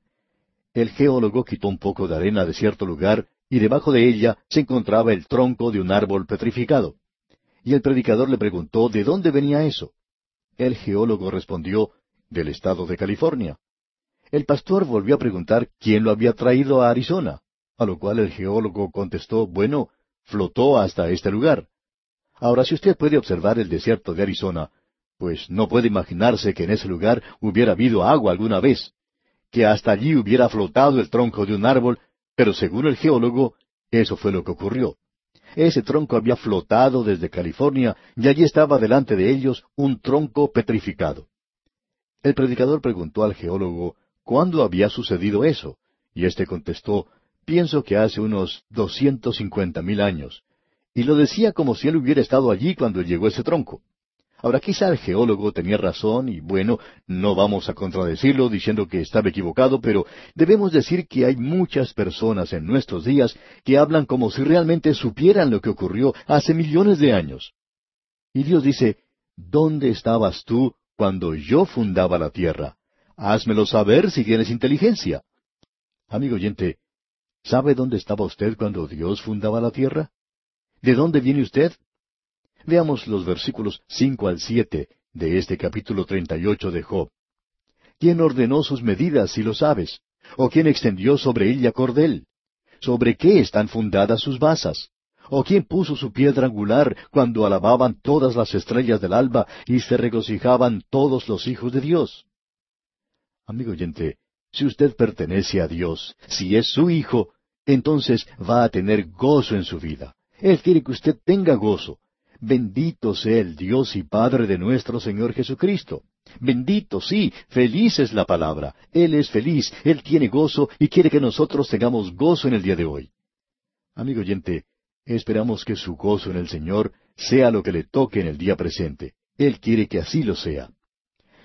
El geólogo quitó un poco de arena de cierto lugar y debajo de ella se encontraba el tronco de un árbol petrificado. Y el predicador le preguntó de dónde venía eso. El geólogo respondió, del estado de California. El pastor volvió a preguntar quién lo había traído a Arizona, a lo cual el geólogo contestó, bueno, flotó hasta este lugar. Ahora, si usted puede observar el desierto de Arizona, pues no puede imaginarse que en ese lugar hubiera habido agua alguna vez, que hasta allí hubiera flotado el tronco de un árbol, pero según el geólogo, eso fue lo que ocurrió. Ese tronco había flotado desde California y allí estaba delante de ellos un tronco petrificado. El predicador preguntó al geólogo cuándo había sucedido eso, y éste contestó Pienso que hace unos doscientos cincuenta mil años. Y lo decía como si él hubiera estado allí cuando llegó ese tronco. Ahora quizá el geólogo tenía razón y bueno, no vamos a contradecirlo diciendo que estaba equivocado, pero debemos decir que hay muchas personas en nuestros días que hablan como si realmente supieran lo que ocurrió hace millones de años. Y Dios dice, ¿dónde estabas tú cuando yo fundaba la tierra? Házmelo saber si tienes inteligencia. Amigo oyente, ¿Sabe dónde estaba usted cuando Dios fundaba la tierra? ¿De dónde viene usted? Veamos los versículos cinco al siete de este capítulo treinta y ocho de Job. ¿Quién ordenó sus medidas, si lo sabes? ¿O quién extendió sobre ella cordel? ¿Sobre qué están fundadas sus basas? ¿O quién puso su piedra angular cuando alababan todas las estrellas del alba y se regocijaban todos los hijos de Dios? Amigo oyente, si usted pertenece a Dios, si es su hijo, entonces va a tener gozo en su vida. Él quiere que usted tenga gozo. Bendito sea el Dios y Padre de nuestro Señor Jesucristo. Bendito, sí, feliz es la palabra. Él es feliz, Él tiene gozo y quiere que nosotros tengamos gozo en el día de hoy. Amigo oyente, esperamos que su gozo en el Señor sea lo que le toque en el día presente. Él quiere que así lo sea.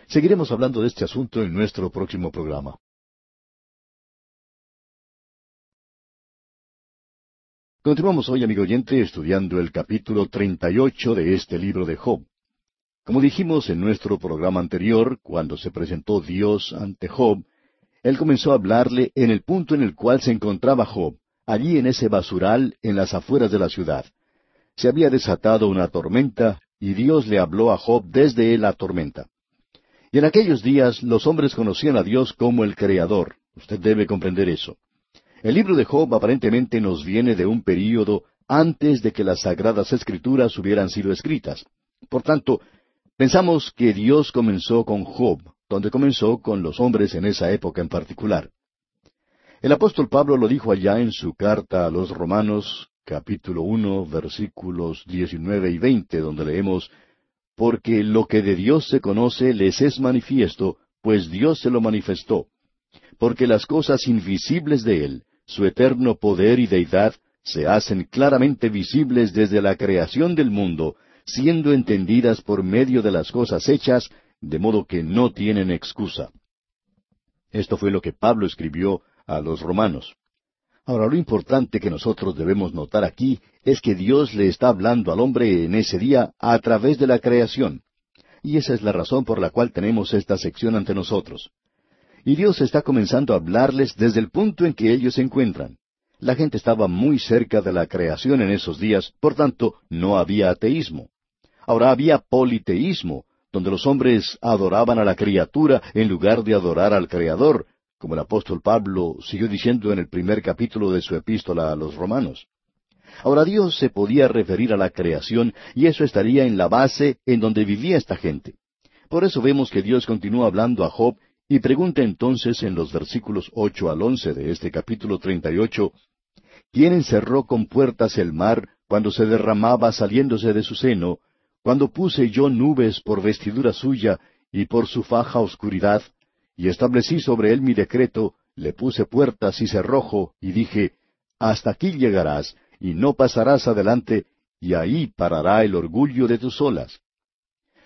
Seguiremos hablando de este asunto en nuestro próximo programa. Continuamos hoy, amigo oyente, estudiando el capítulo 38 de este libro de Job. Como dijimos en nuestro programa anterior, cuando se presentó Dios ante Job, Él comenzó a hablarle en el punto en el cual se encontraba Job, allí en ese basural en las afueras de la ciudad. Se había desatado una tormenta y Dios le habló a Job desde la tormenta. Y en aquellos días los hombres conocían a Dios como el Creador. Usted debe comprender eso. El libro de Job aparentemente nos viene de un período antes de que las sagradas escrituras hubieran sido escritas. Por tanto, pensamos que Dios comenzó con Job, donde comenzó con los hombres en esa época en particular. El apóstol Pablo lo dijo allá en su carta a los Romanos, capítulo uno, versículos diecinueve y veinte, donde leemos Porque lo que de Dios se conoce les es manifiesto, pues Dios se lo manifestó. Porque las cosas invisibles de Él, su eterno poder y deidad se hacen claramente visibles desde la creación del mundo, siendo entendidas por medio de las cosas hechas, de modo que no tienen excusa. Esto fue lo que Pablo escribió a los romanos. Ahora, lo importante que nosotros debemos notar aquí es que Dios le está hablando al hombre en ese día a través de la creación. Y esa es la razón por la cual tenemos esta sección ante nosotros. Y Dios está comenzando a hablarles desde el punto en que ellos se encuentran. La gente estaba muy cerca de la creación en esos días, por tanto, no había ateísmo. Ahora había politeísmo, donde los hombres adoraban a la criatura en lugar de adorar al Creador, como el apóstol Pablo siguió diciendo en el primer capítulo de su epístola a los romanos. Ahora Dios se podía referir a la creación y eso estaría en la base en donde vivía esta gente. Por eso vemos que Dios continúa hablando a Job y pregunta entonces en los versículos ocho al once de este capítulo treinta y ocho, ¿quién encerró con puertas el mar cuando se derramaba saliéndose de su seno, cuando puse yo nubes por vestidura suya y por su faja oscuridad, y establecí sobre él mi decreto, le puse puertas y cerrojo, y dije, Hasta aquí llegarás, y no pasarás adelante, y ahí parará el orgullo de tus olas.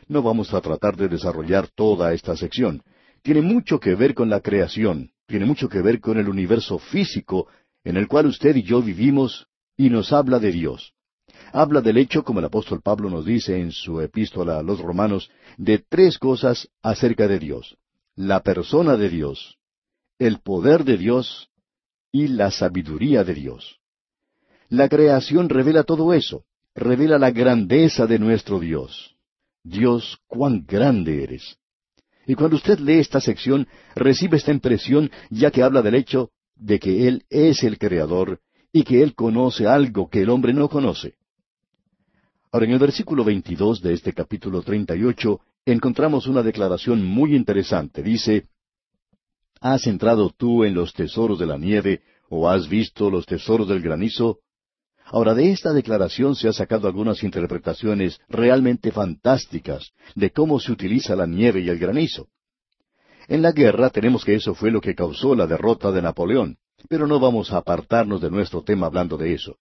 No vamos a tratar de desarrollar toda esta sección, tiene mucho que ver con la creación, tiene mucho que ver con el universo físico en el cual usted y yo vivimos y nos habla de Dios. Habla del hecho, como el apóstol Pablo nos dice en su epístola a los romanos, de tres cosas acerca de Dios. La persona de Dios, el poder de Dios y la sabiduría de Dios. La creación revela todo eso, revela la grandeza de nuestro Dios. Dios, cuán grande eres. Y cuando usted lee esta sección, recibe esta impresión ya que habla del hecho de que Él es el Creador y que Él conoce algo que el hombre no conoce. Ahora, en el versículo 22 de este capítulo 38 encontramos una declaración muy interesante. Dice, ¿Has entrado tú en los tesoros de la nieve o has visto los tesoros del granizo? Ahora, de esta declaración se han sacado algunas interpretaciones realmente fantásticas de cómo se utiliza la nieve y el granizo. En la guerra tenemos que eso fue lo que causó la derrota de Napoleón, pero no vamos a apartarnos de nuestro tema hablando de eso.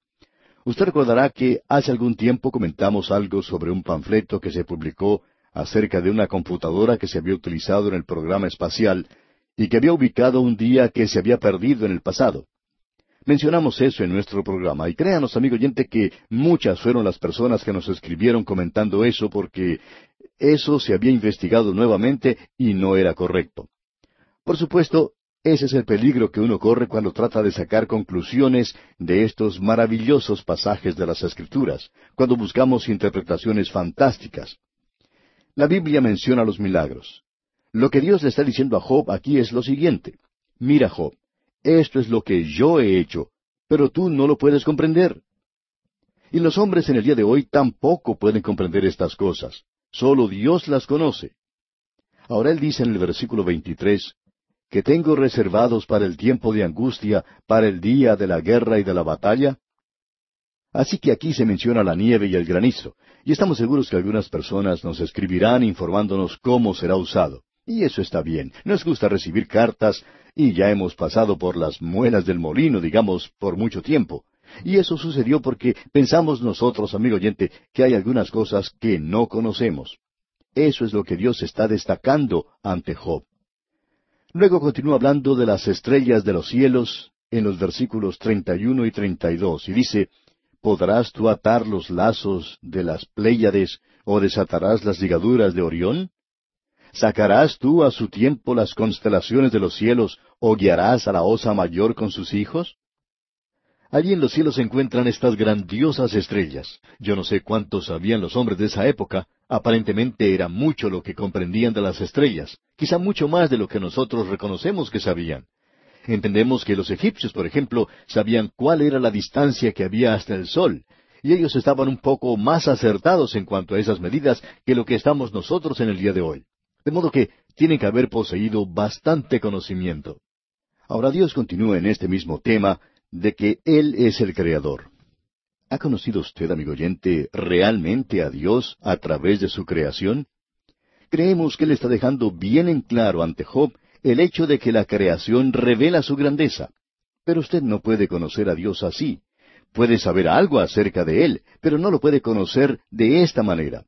Usted recordará que hace algún tiempo comentamos algo sobre un panfleto que se publicó acerca de una computadora que se había utilizado en el programa espacial y que había ubicado un día que se había perdido en el pasado. Mencionamos eso en nuestro programa y créanos, amigo oyente, que muchas fueron las personas que nos escribieron comentando eso porque eso se había investigado nuevamente y no era correcto. Por supuesto, ese es el peligro que uno corre cuando trata de sacar conclusiones de estos maravillosos pasajes de las Escrituras, cuando buscamos interpretaciones fantásticas. La Biblia menciona los milagros. Lo que Dios le está diciendo a Job aquí es lo siguiente. Mira, Job, esto es lo que yo he hecho, pero tú no lo puedes comprender. Y los hombres en el día de hoy tampoco pueden comprender estas cosas. Solo Dios las conoce. Ahora él dice en el versículo 23, que tengo reservados para el tiempo de angustia, para el día de la guerra y de la batalla. Así que aquí se menciona la nieve y el granizo, y estamos seguros que algunas personas nos escribirán informándonos cómo será usado. Y eso está bien. Nos gusta recibir cartas y ya hemos pasado por las muelas del molino, digamos, por mucho tiempo. Y eso sucedió porque pensamos nosotros, amigo oyente, que hay algunas cosas que no conocemos. Eso es lo que Dios está destacando ante Job. Luego continúa hablando de las estrellas de los cielos en los versículos 31 y 32 y dice, ¿Podrás tú atar los lazos de las Pléyades o desatarás las ligaduras de Orión? ¿Sacarás tú a su tiempo las constelaciones de los cielos o guiarás a la osa mayor con sus hijos? Allí en los cielos se encuentran estas grandiosas estrellas. Yo no sé cuántos sabían los hombres de esa época. Aparentemente era mucho lo que comprendían de las estrellas, quizá mucho más de lo que nosotros reconocemos que sabían. Entendemos que los egipcios, por ejemplo, sabían cuál era la distancia que había hasta el sol, y ellos estaban un poco más acertados en cuanto a esas medidas que lo que estamos nosotros en el día de hoy. De modo que tienen que haber poseído bastante conocimiento. Ahora Dios continúa en este mismo tema de que Él es el Creador. ¿Ha conocido usted, amigo oyente, realmente a Dios a través de su creación? Creemos que Él está dejando bien en claro ante Job el hecho de que la creación revela su grandeza. Pero usted no puede conocer a Dios así. Puede saber algo acerca de Él, pero no lo puede conocer de esta manera.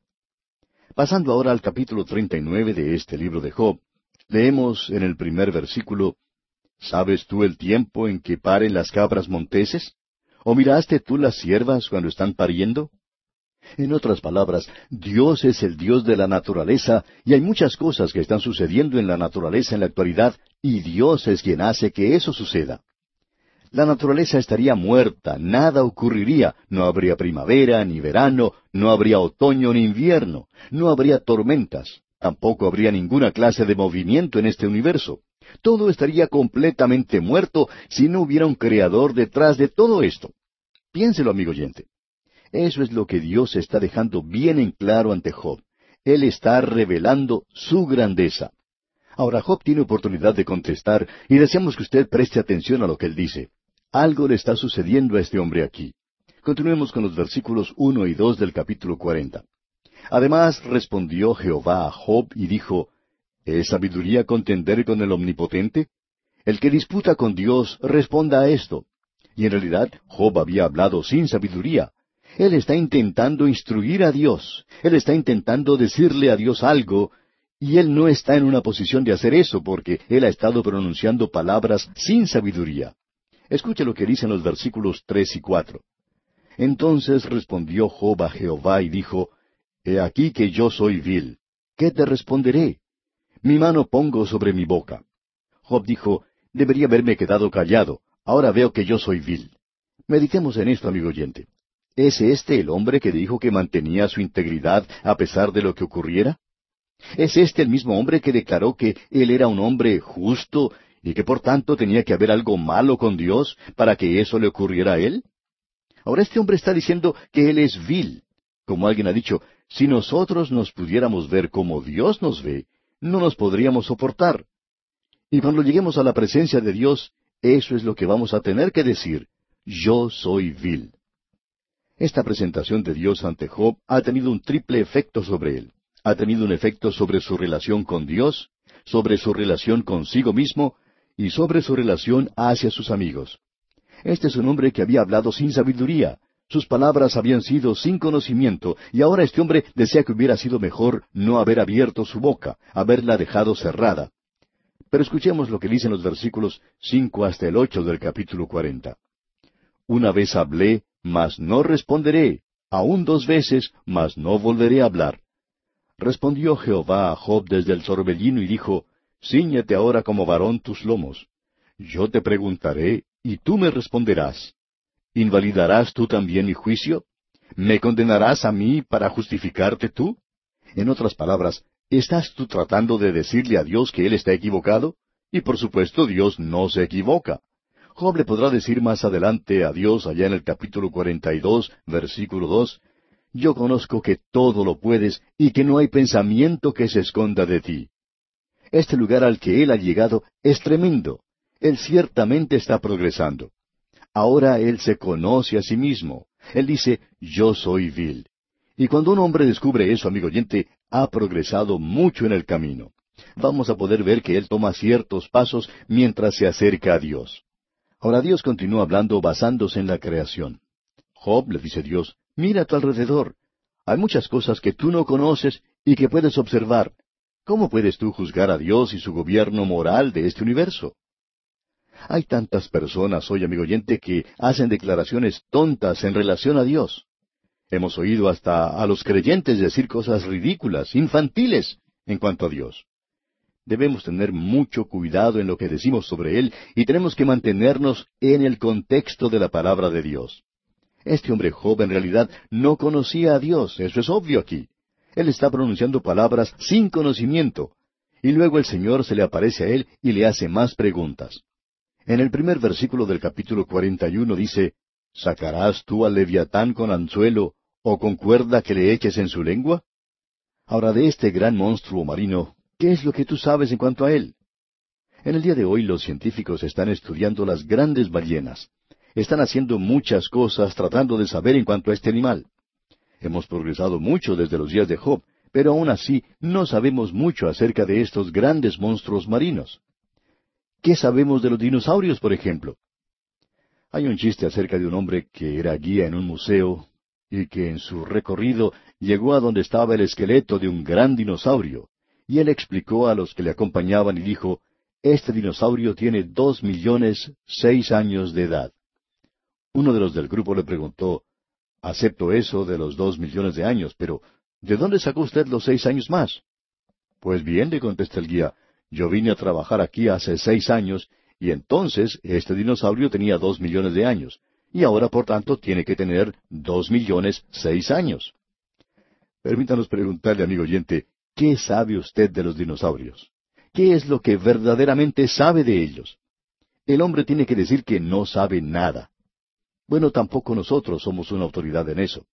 Pasando ahora al capítulo 39 de este libro de Job, leemos en el primer versículo, ¿Sabes tú el tiempo en que paren las cabras monteses? ¿O miraste tú las siervas cuando están pariendo? En otras palabras, Dios es el Dios de la naturaleza y hay muchas cosas que están sucediendo en la naturaleza en la actualidad y Dios es quien hace que eso suceda. La naturaleza estaría muerta, nada ocurriría, no habría primavera ni verano, no habría otoño ni invierno, no habría tormentas, tampoco habría ninguna clase de movimiento en este universo. Todo estaría completamente muerto si no hubiera un creador detrás de todo esto. Piénselo, amigo oyente. Eso es lo que Dios está dejando bien en claro ante Job. Él está revelando su grandeza. Ahora Job tiene oportunidad de contestar y deseamos que usted preste atención a lo que él dice. Algo le está sucediendo a este hombre aquí. Continuemos con los versículos uno y dos del capítulo cuarenta. Además respondió Jehová a Job y dijo, ¿Es sabiduría contender con el Omnipotente? El que disputa con Dios responda a esto. Y en realidad Job había hablado sin sabiduría. Él está intentando instruir a Dios. Él está intentando decirle a Dios algo, y él no está en una posición de hacer eso porque él ha estado pronunciando palabras sin sabiduría. Escuche lo que dicen los versículos tres y cuatro. Entonces respondió Job a Jehová y dijo, He aquí que yo soy vil. ¿Qué te responderé? Mi mano pongo sobre mi boca. Job dijo, Debería haberme quedado callado. Ahora veo que yo soy vil. Meditemos en esto, amigo oyente. ¿Es este el hombre que dijo que mantenía su integridad a pesar de lo que ocurriera? ¿Es este el mismo hombre que declaró que él era un hombre justo y que por tanto tenía que haber algo malo con Dios para que eso le ocurriera a él? Ahora este hombre está diciendo que él es vil. Como alguien ha dicho, si nosotros nos pudiéramos ver como Dios nos ve, no nos podríamos soportar. Y cuando lleguemos a la presencia de Dios, eso es lo que vamos a tener que decir. Yo soy vil. Esta presentación de Dios ante Job ha tenido un triple efecto sobre él. Ha tenido un efecto sobre su relación con Dios, sobre su relación consigo mismo y sobre su relación hacia sus amigos. Este es un hombre que había hablado sin sabiduría, sus palabras habían sido sin conocimiento, y ahora este hombre desea que hubiera sido mejor no haber abierto su boca, haberla dejado cerrada. Pero escuchemos lo que dicen los versículos cinco hasta el ocho del capítulo cuarenta. Una vez hablé, mas no responderé, aún dos veces, mas no volveré a hablar. Respondió Jehová a Job desde el sorbellino y dijo, Cíñete ahora como varón tus lomos. Yo te preguntaré, y tú me responderás. ¿Invalidarás tú también mi juicio? ¿Me condenarás a mí para justificarte tú? En otras palabras, ¿estás tú tratando de decirle a Dios que Él está equivocado? Y por supuesto Dios no se equivoca. Job le podrá decir más adelante a Dios allá en el capítulo 42, versículo 2, Yo conozco que todo lo puedes y que no hay pensamiento que se esconda de ti. Este lugar al que él ha llegado es tremendo. Él ciertamente está progresando. Ahora él se conoce a sí mismo. Él dice, yo soy vil. Y cuando un hombre descubre eso, amigo oyente, ha progresado mucho en el camino. Vamos a poder ver que él toma ciertos pasos mientras se acerca a Dios. Ahora Dios continúa hablando basándose en la creación. Job, le dice Dios, mira a tu alrededor. Hay muchas cosas que tú no conoces y que puedes observar. ¿Cómo puedes tú juzgar a Dios y su gobierno moral de este universo? Hay tantas personas hoy, amigo oyente, que hacen declaraciones tontas en relación a Dios. Hemos oído hasta a los creyentes decir cosas ridículas, infantiles, en cuanto a Dios. Debemos tener mucho cuidado en lo que decimos sobre Él y tenemos que mantenernos en el contexto de la palabra de Dios. Este hombre joven en realidad no conocía a Dios, eso es obvio aquí. Él está pronunciando palabras sin conocimiento, y luego el Señor se le aparece a él y le hace más preguntas. En el primer versículo del capítulo 41 dice, ¿Sacarás tú al leviatán con anzuelo o con cuerda que le eches en su lengua? Ahora de este gran monstruo marino, ¿qué es lo que tú sabes en cuanto a él? En el día de hoy los científicos están estudiando las grandes ballenas. Están haciendo muchas cosas tratando de saber en cuanto a este animal. Hemos progresado mucho desde los días de Job, pero aún así no sabemos mucho acerca de estos grandes monstruos marinos. ¿Qué sabemos de los dinosaurios, por ejemplo? Hay un chiste acerca de un hombre que era guía en un museo y que en su recorrido llegó a donde estaba el esqueleto de un gran dinosaurio, y él explicó a los que le acompañaban y dijo, Este dinosaurio tiene dos millones seis años de edad. Uno de los del grupo le preguntó, Acepto eso de los dos millones de años, pero ¿de dónde sacó usted los seis años más? Pues bien, le contesta el guía, yo vine a trabajar aquí hace seis años, y entonces este dinosaurio tenía dos millones de años, y ahora por tanto tiene que tener dos millones seis años. Permítanos preguntarle, amigo oyente, ¿qué sabe usted de los dinosaurios? ¿Qué es lo que verdaderamente sabe de ellos? El hombre tiene que decir que no sabe nada. Bueno, tampoco nosotros somos una autoridad en eso.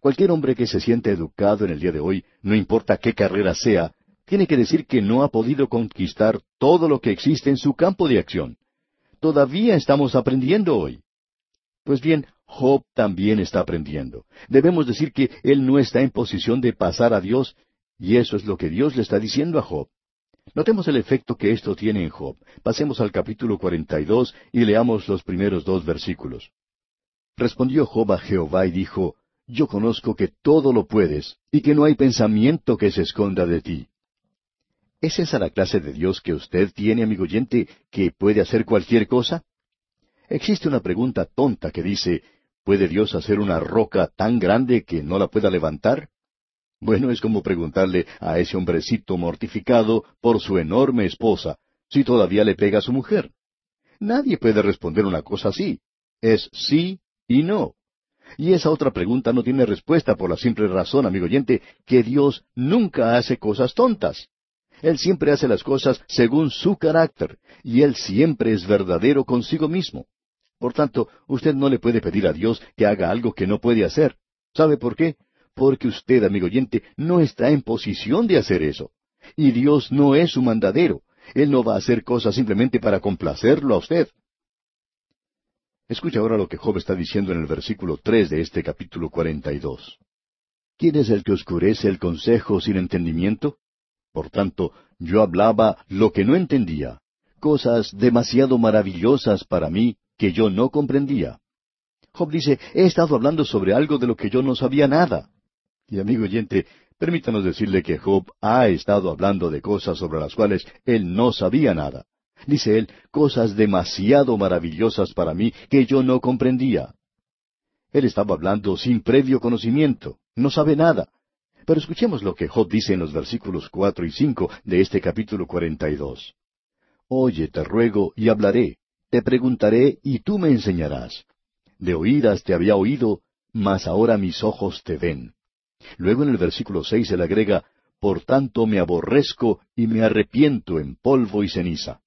Cualquier hombre que se siente educado en el día de hoy, no importa qué carrera sea, tiene que decir que no ha podido conquistar todo lo que existe en su campo de acción. Todavía estamos aprendiendo hoy. Pues bien, Job también está aprendiendo. Debemos decir que él no está en posición de pasar a Dios, y eso es lo que Dios le está diciendo a Job. Notemos el efecto que esto tiene en Job. Pasemos al capítulo 42 y leamos los primeros dos versículos. Respondió Job a Jehová y dijo, Yo conozco que todo lo puedes, y que no hay pensamiento que se esconda de ti. ¿Es esa la clase de Dios que usted tiene, amigo oyente, que puede hacer cualquier cosa? Existe una pregunta tonta que dice, ¿puede Dios hacer una roca tan grande que no la pueda levantar? Bueno, es como preguntarle a ese hombrecito mortificado por su enorme esposa, si todavía le pega a su mujer. Nadie puede responder una cosa así. Es sí y no. Y esa otra pregunta no tiene respuesta por la simple razón, amigo oyente, que Dios nunca hace cosas tontas. Él siempre hace las cosas según su carácter, y Él siempre es verdadero consigo mismo. Por tanto, usted no le puede pedir a Dios que haga algo que no puede hacer. ¿Sabe por qué? Porque usted, amigo oyente, no está en posición de hacer eso. Y Dios no es su mandadero. Él no va a hacer cosas simplemente para complacerlo a usted. Escucha ahora lo que Job está diciendo en el versículo tres de este capítulo cuarenta y dos. ¿Quién es el que oscurece el consejo sin entendimiento? Por tanto, yo hablaba lo que no entendía, cosas demasiado maravillosas para mí que yo no comprendía. Job dice, he estado hablando sobre algo de lo que yo no sabía nada. Y amigo oyente, permítanos decirle que Job ha estado hablando de cosas sobre las cuales él no sabía nada. Dice él, cosas demasiado maravillosas para mí que yo no comprendía. Él estaba hablando sin previo conocimiento, no sabe nada. Pero escuchemos lo que Job dice en los versículos cuatro y cinco de este capítulo cuarenta y dos. Oye, te ruego, y hablaré, te preguntaré, y tú me enseñarás. De oídas te había oído, mas ahora mis ojos te ven. Luego en el versículo seis él agrega, Por tanto me aborrezco y me arrepiento en polvo y ceniza.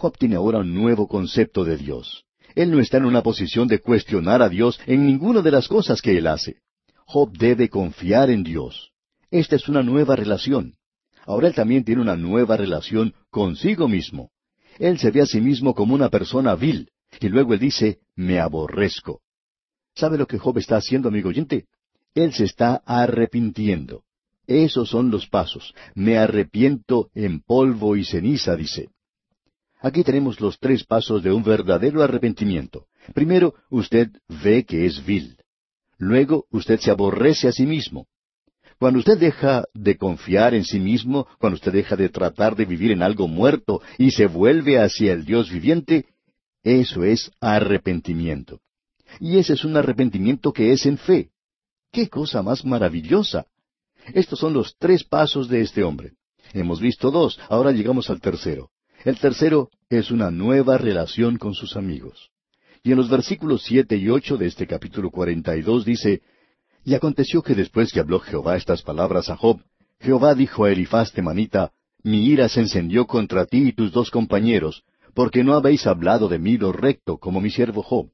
Job tiene ahora un nuevo concepto de Dios. Él no está en una posición de cuestionar a Dios en ninguna de las cosas que él hace. Job debe confiar en Dios. Esta es una nueva relación. Ahora él también tiene una nueva relación consigo mismo. Él se ve a sí mismo como una persona vil, y luego él dice, me aborrezco. ¿Sabe lo que Job está haciendo, amigo oyente? Él se está arrepintiendo. Esos son los pasos. Me arrepiento en polvo y ceniza, dice. Aquí tenemos los tres pasos de un verdadero arrepentimiento. Primero, usted ve que es vil. Luego, usted se aborrece a sí mismo. Cuando usted deja de confiar en sí mismo, cuando usted deja de tratar de vivir en algo muerto y se vuelve hacia el Dios viviente, eso es arrepentimiento. Y ese es un arrepentimiento que es en fe. ¡Qué cosa más maravillosa! Estos son los tres pasos de este hombre. Hemos visto dos, ahora llegamos al tercero. El tercero es una nueva relación con sus amigos. Y en los versículos siete y ocho de este capítulo cuarenta y dos dice, Y aconteció que después que habló Jehová estas palabras a Job, Jehová dijo a Elifaz temanita, Mi ira se encendió contra ti y tus dos compañeros, porque no habéis hablado de mí lo recto como mi siervo Job.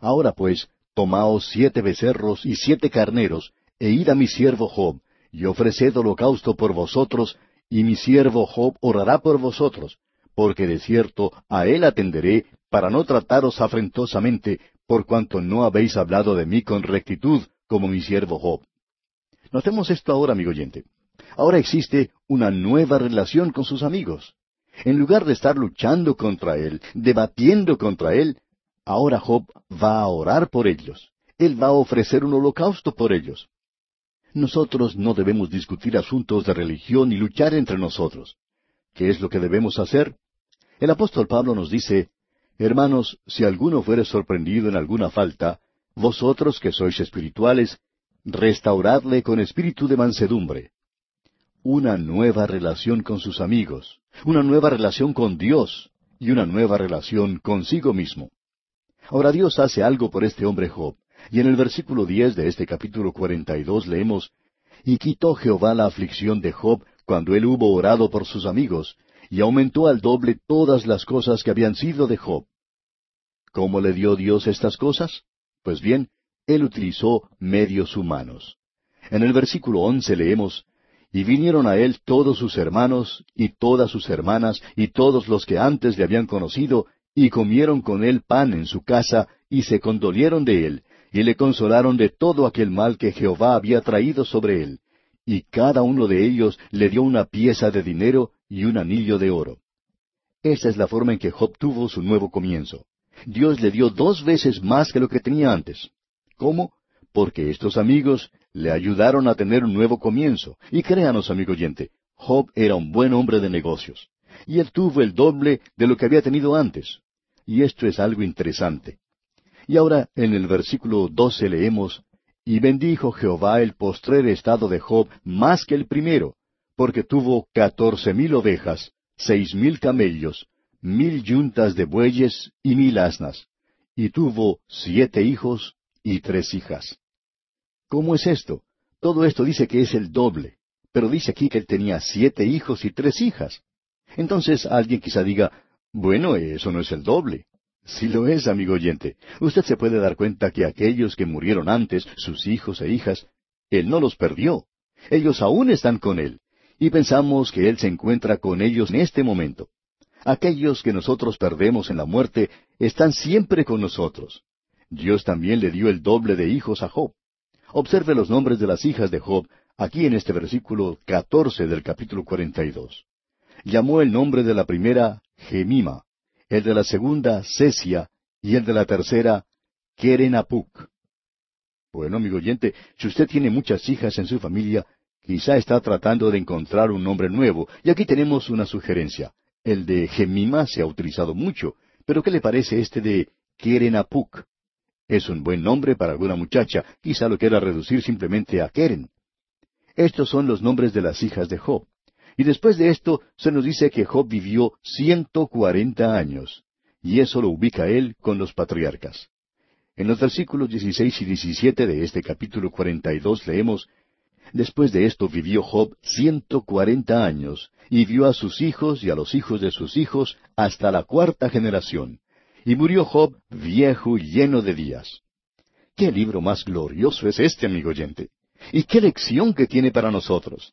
Ahora pues, tomaos siete becerros y siete carneros, e id a mi siervo Job, y ofreced holocausto por vosotros, y mi siervo Job orará por vosotros, porque de cierto a él atenderé, para no trataros afrentosamente, por cuanto no habéis hablado de mí con rectitud, como mi siervo Job. Notemos esto ahora, amigo oyente. Ahora existe una nueva relación con sus amigos. En lugar de estar luchando contra él, debatiendo contra él, ahora Job va a orar por ellos. Él va a ofrecer un holocausto por ellos. Nosotros no debemos discutir asuntos de religión y luchar entre nosotros. ¿Qué es lo que debemos hacer? El apóstol Pablo nos dice, Hermanos, si alguno fuere sorprendido en alguna falta, vosotros que sois espirituales, restauradle con espíritu de mansedumbre. Una nueva relación con sus amigos, una nueva relación con Dios y una nueva relación consigo mismo. Ahora Dios hace algo por este hombre Job, y en el versículo diez de este capítulo cuarenta y dos leemos Y quitó Jehová la aflicción de Job cuando él hubo orado por sus amigos, y aumentó al doble todas las cosas que habían sido de Job. ¿Cómo le dio Dios estas cosas? Pues bien, él utilizó medios humanos. En el versículo once leemos y vinieron a él todos sus hermanos, y todas sus hermanas, y todos los que antes le habían conocido, y comieron con él pan en su casa, y se condolieron de él, y le consolaron de todo aquel mal que Jehová había traído sobre él. Y cada uno de ellos le dio una pieza de dinero y un anillo de oro. Esa es la forma en que Job tuvo su nuevo comienzo. Dios le dio dos veces más que lo que tenía antes. ¿Cómo? Porque estos amigos le ayudaron a tener un nuevo comienzo. Y créanos, amigo oyente, Job era un buen hombre de negocios. Y él tuvo el doble de lo que había tenido antes. Y esto es algo interesante. Y ahora en el versículo doce leemos, Y bendijo Jehová el postrer estado de Job más que el primero, porque tuvo catorce mil ovejas, seis mil camellos, mil yuntas de bueyes y mil asnas, y tuvo siete hijos y tres hijas. ¿Cómo es esto? Todo esto dice que es el doble, pero dice aquí que él tenía siete hijos y tres hijas. Entonces alguien quizá diga, bueno, eso no es el doble. Si lo es, amigo oyente, usted se puede dar cuenta que aquellos que murieron antes, sus hijos e hijas, él no los perdió. Ellos aún están con él, y pensamos que él se encuentra con ellos en este momento. Aquellos que nosotros perdemos en la muerte están siempre con nosotros. Dios también le dio el doble de hijos a Job. Observe los nombres de las hijas de Job aquí en este versículo catorce del capítulo cuarenta y dos. Llamó el nombre de la primera Gemima, el de la segunda Cesia y el de la tercera Kerenapuk. Bueno, amigo oyente, si usted tiene muchas hijas en su familia, quizá está tratando de encontrar un nombre nuevo, y aquí tenemos una sugerencia. El de Gemima se ha utilizado mucho, pero ¿qué le parece este de Kerenapuk? Es un buen nombre para alguna muchacha, quizá lo quiera reducir simplemente a Keren. Estos son los nombres de las hijas de Job. Y después de esto se nos dice que Job vivió ciento cuarenta años, y eso lo ubica él con los patriarcas. En los versículos 16 y 17 de este capítulo 42 leemos, Después de esto vivió Job ciento cuarenta años, y vio a sus hijos y a los hijos de sus hijos hasta la cuarta generación. Y murió Job viejo y lleno de días. ¿Qué libro más glorioso es este, amigo oyente? ¿Y qué lección que tiene para nosotros?